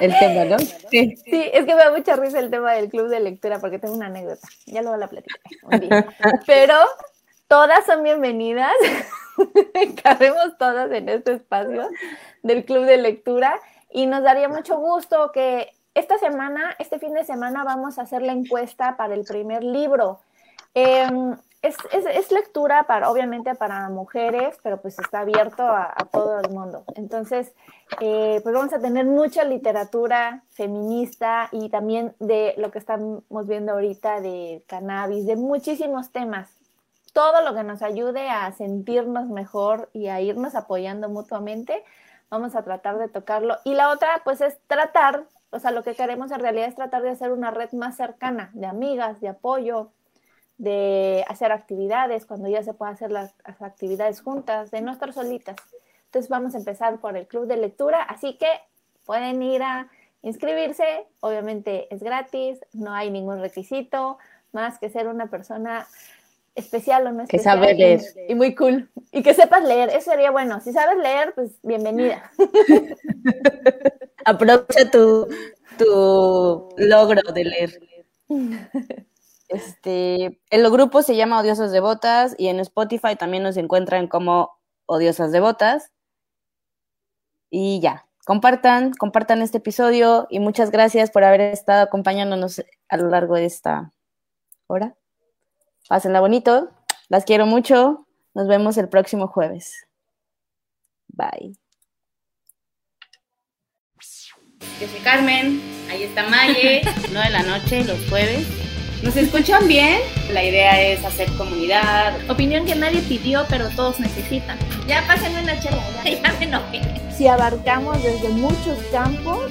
el tema, ¿no? Sí. Sí, es que me da mucha risa el tema del club de lectura porque tengo una anécdota. Ya luego la platicaré un día. Pero todas son bienvenidas. Cabemos todas en este espacio del club de lectura y nos daría mucho gusto que esta semana, este fin de semana, vamos a hacer la encuesta para el primer libro. Em, es, es- es lectura para, obviamente, para mujeres, pero pues está abierto a, a todo el mundo. Entonces, eh, pues vamos a tener mucha literatura feminista y también de lo que estamos viendo ahorita de cannabis, de muchísimos temas. Todo lo que nos ayude a sentirnos mejor y a irnos apoyando mutuamente, vamos a tratar de tocarlo. Y la otra, pues, es tratar, o sea, lo que queremos en realidad es tratar de hacer una red más cercana de amigas, de apoyo, de hacer actividades, cuando ya se pueda hacer las, las actividades juntas, de no estar solitas. Entonces vamos a empezar por el club de lectura, así que pueden ir a inscribirse, obviamente es gratis, no hay ningún requisito, más que ser una persona especial o no Que especial. sabe leer. Y muy cool. Y que sepas leer, eso sería bueno. Si sabes leer, pues bienvenida. Aprovecha tu, tu logro de leer. Este, el grupo se llama Odiosas Devotas y en Spotify también nos encuentran como Odiosas Devotas. Y ya, compartan, compartan este episodio y muchas gracias por haber estado acompañándonos a lo largo de esta hora. Pásenla bonito, las quiero mucho, nos vemos el próximo jueves. Bye. Yo soy Carmen, ahí está Maye, 9 de la noche los jueves. ¿Nos escuchan bien? La idea es hacer comunidad. Opinión que nadie pidió, pero todos necesitan. Ya pásenme una chela, ya, ya me enojé. Si abarcamos desde muchos campos,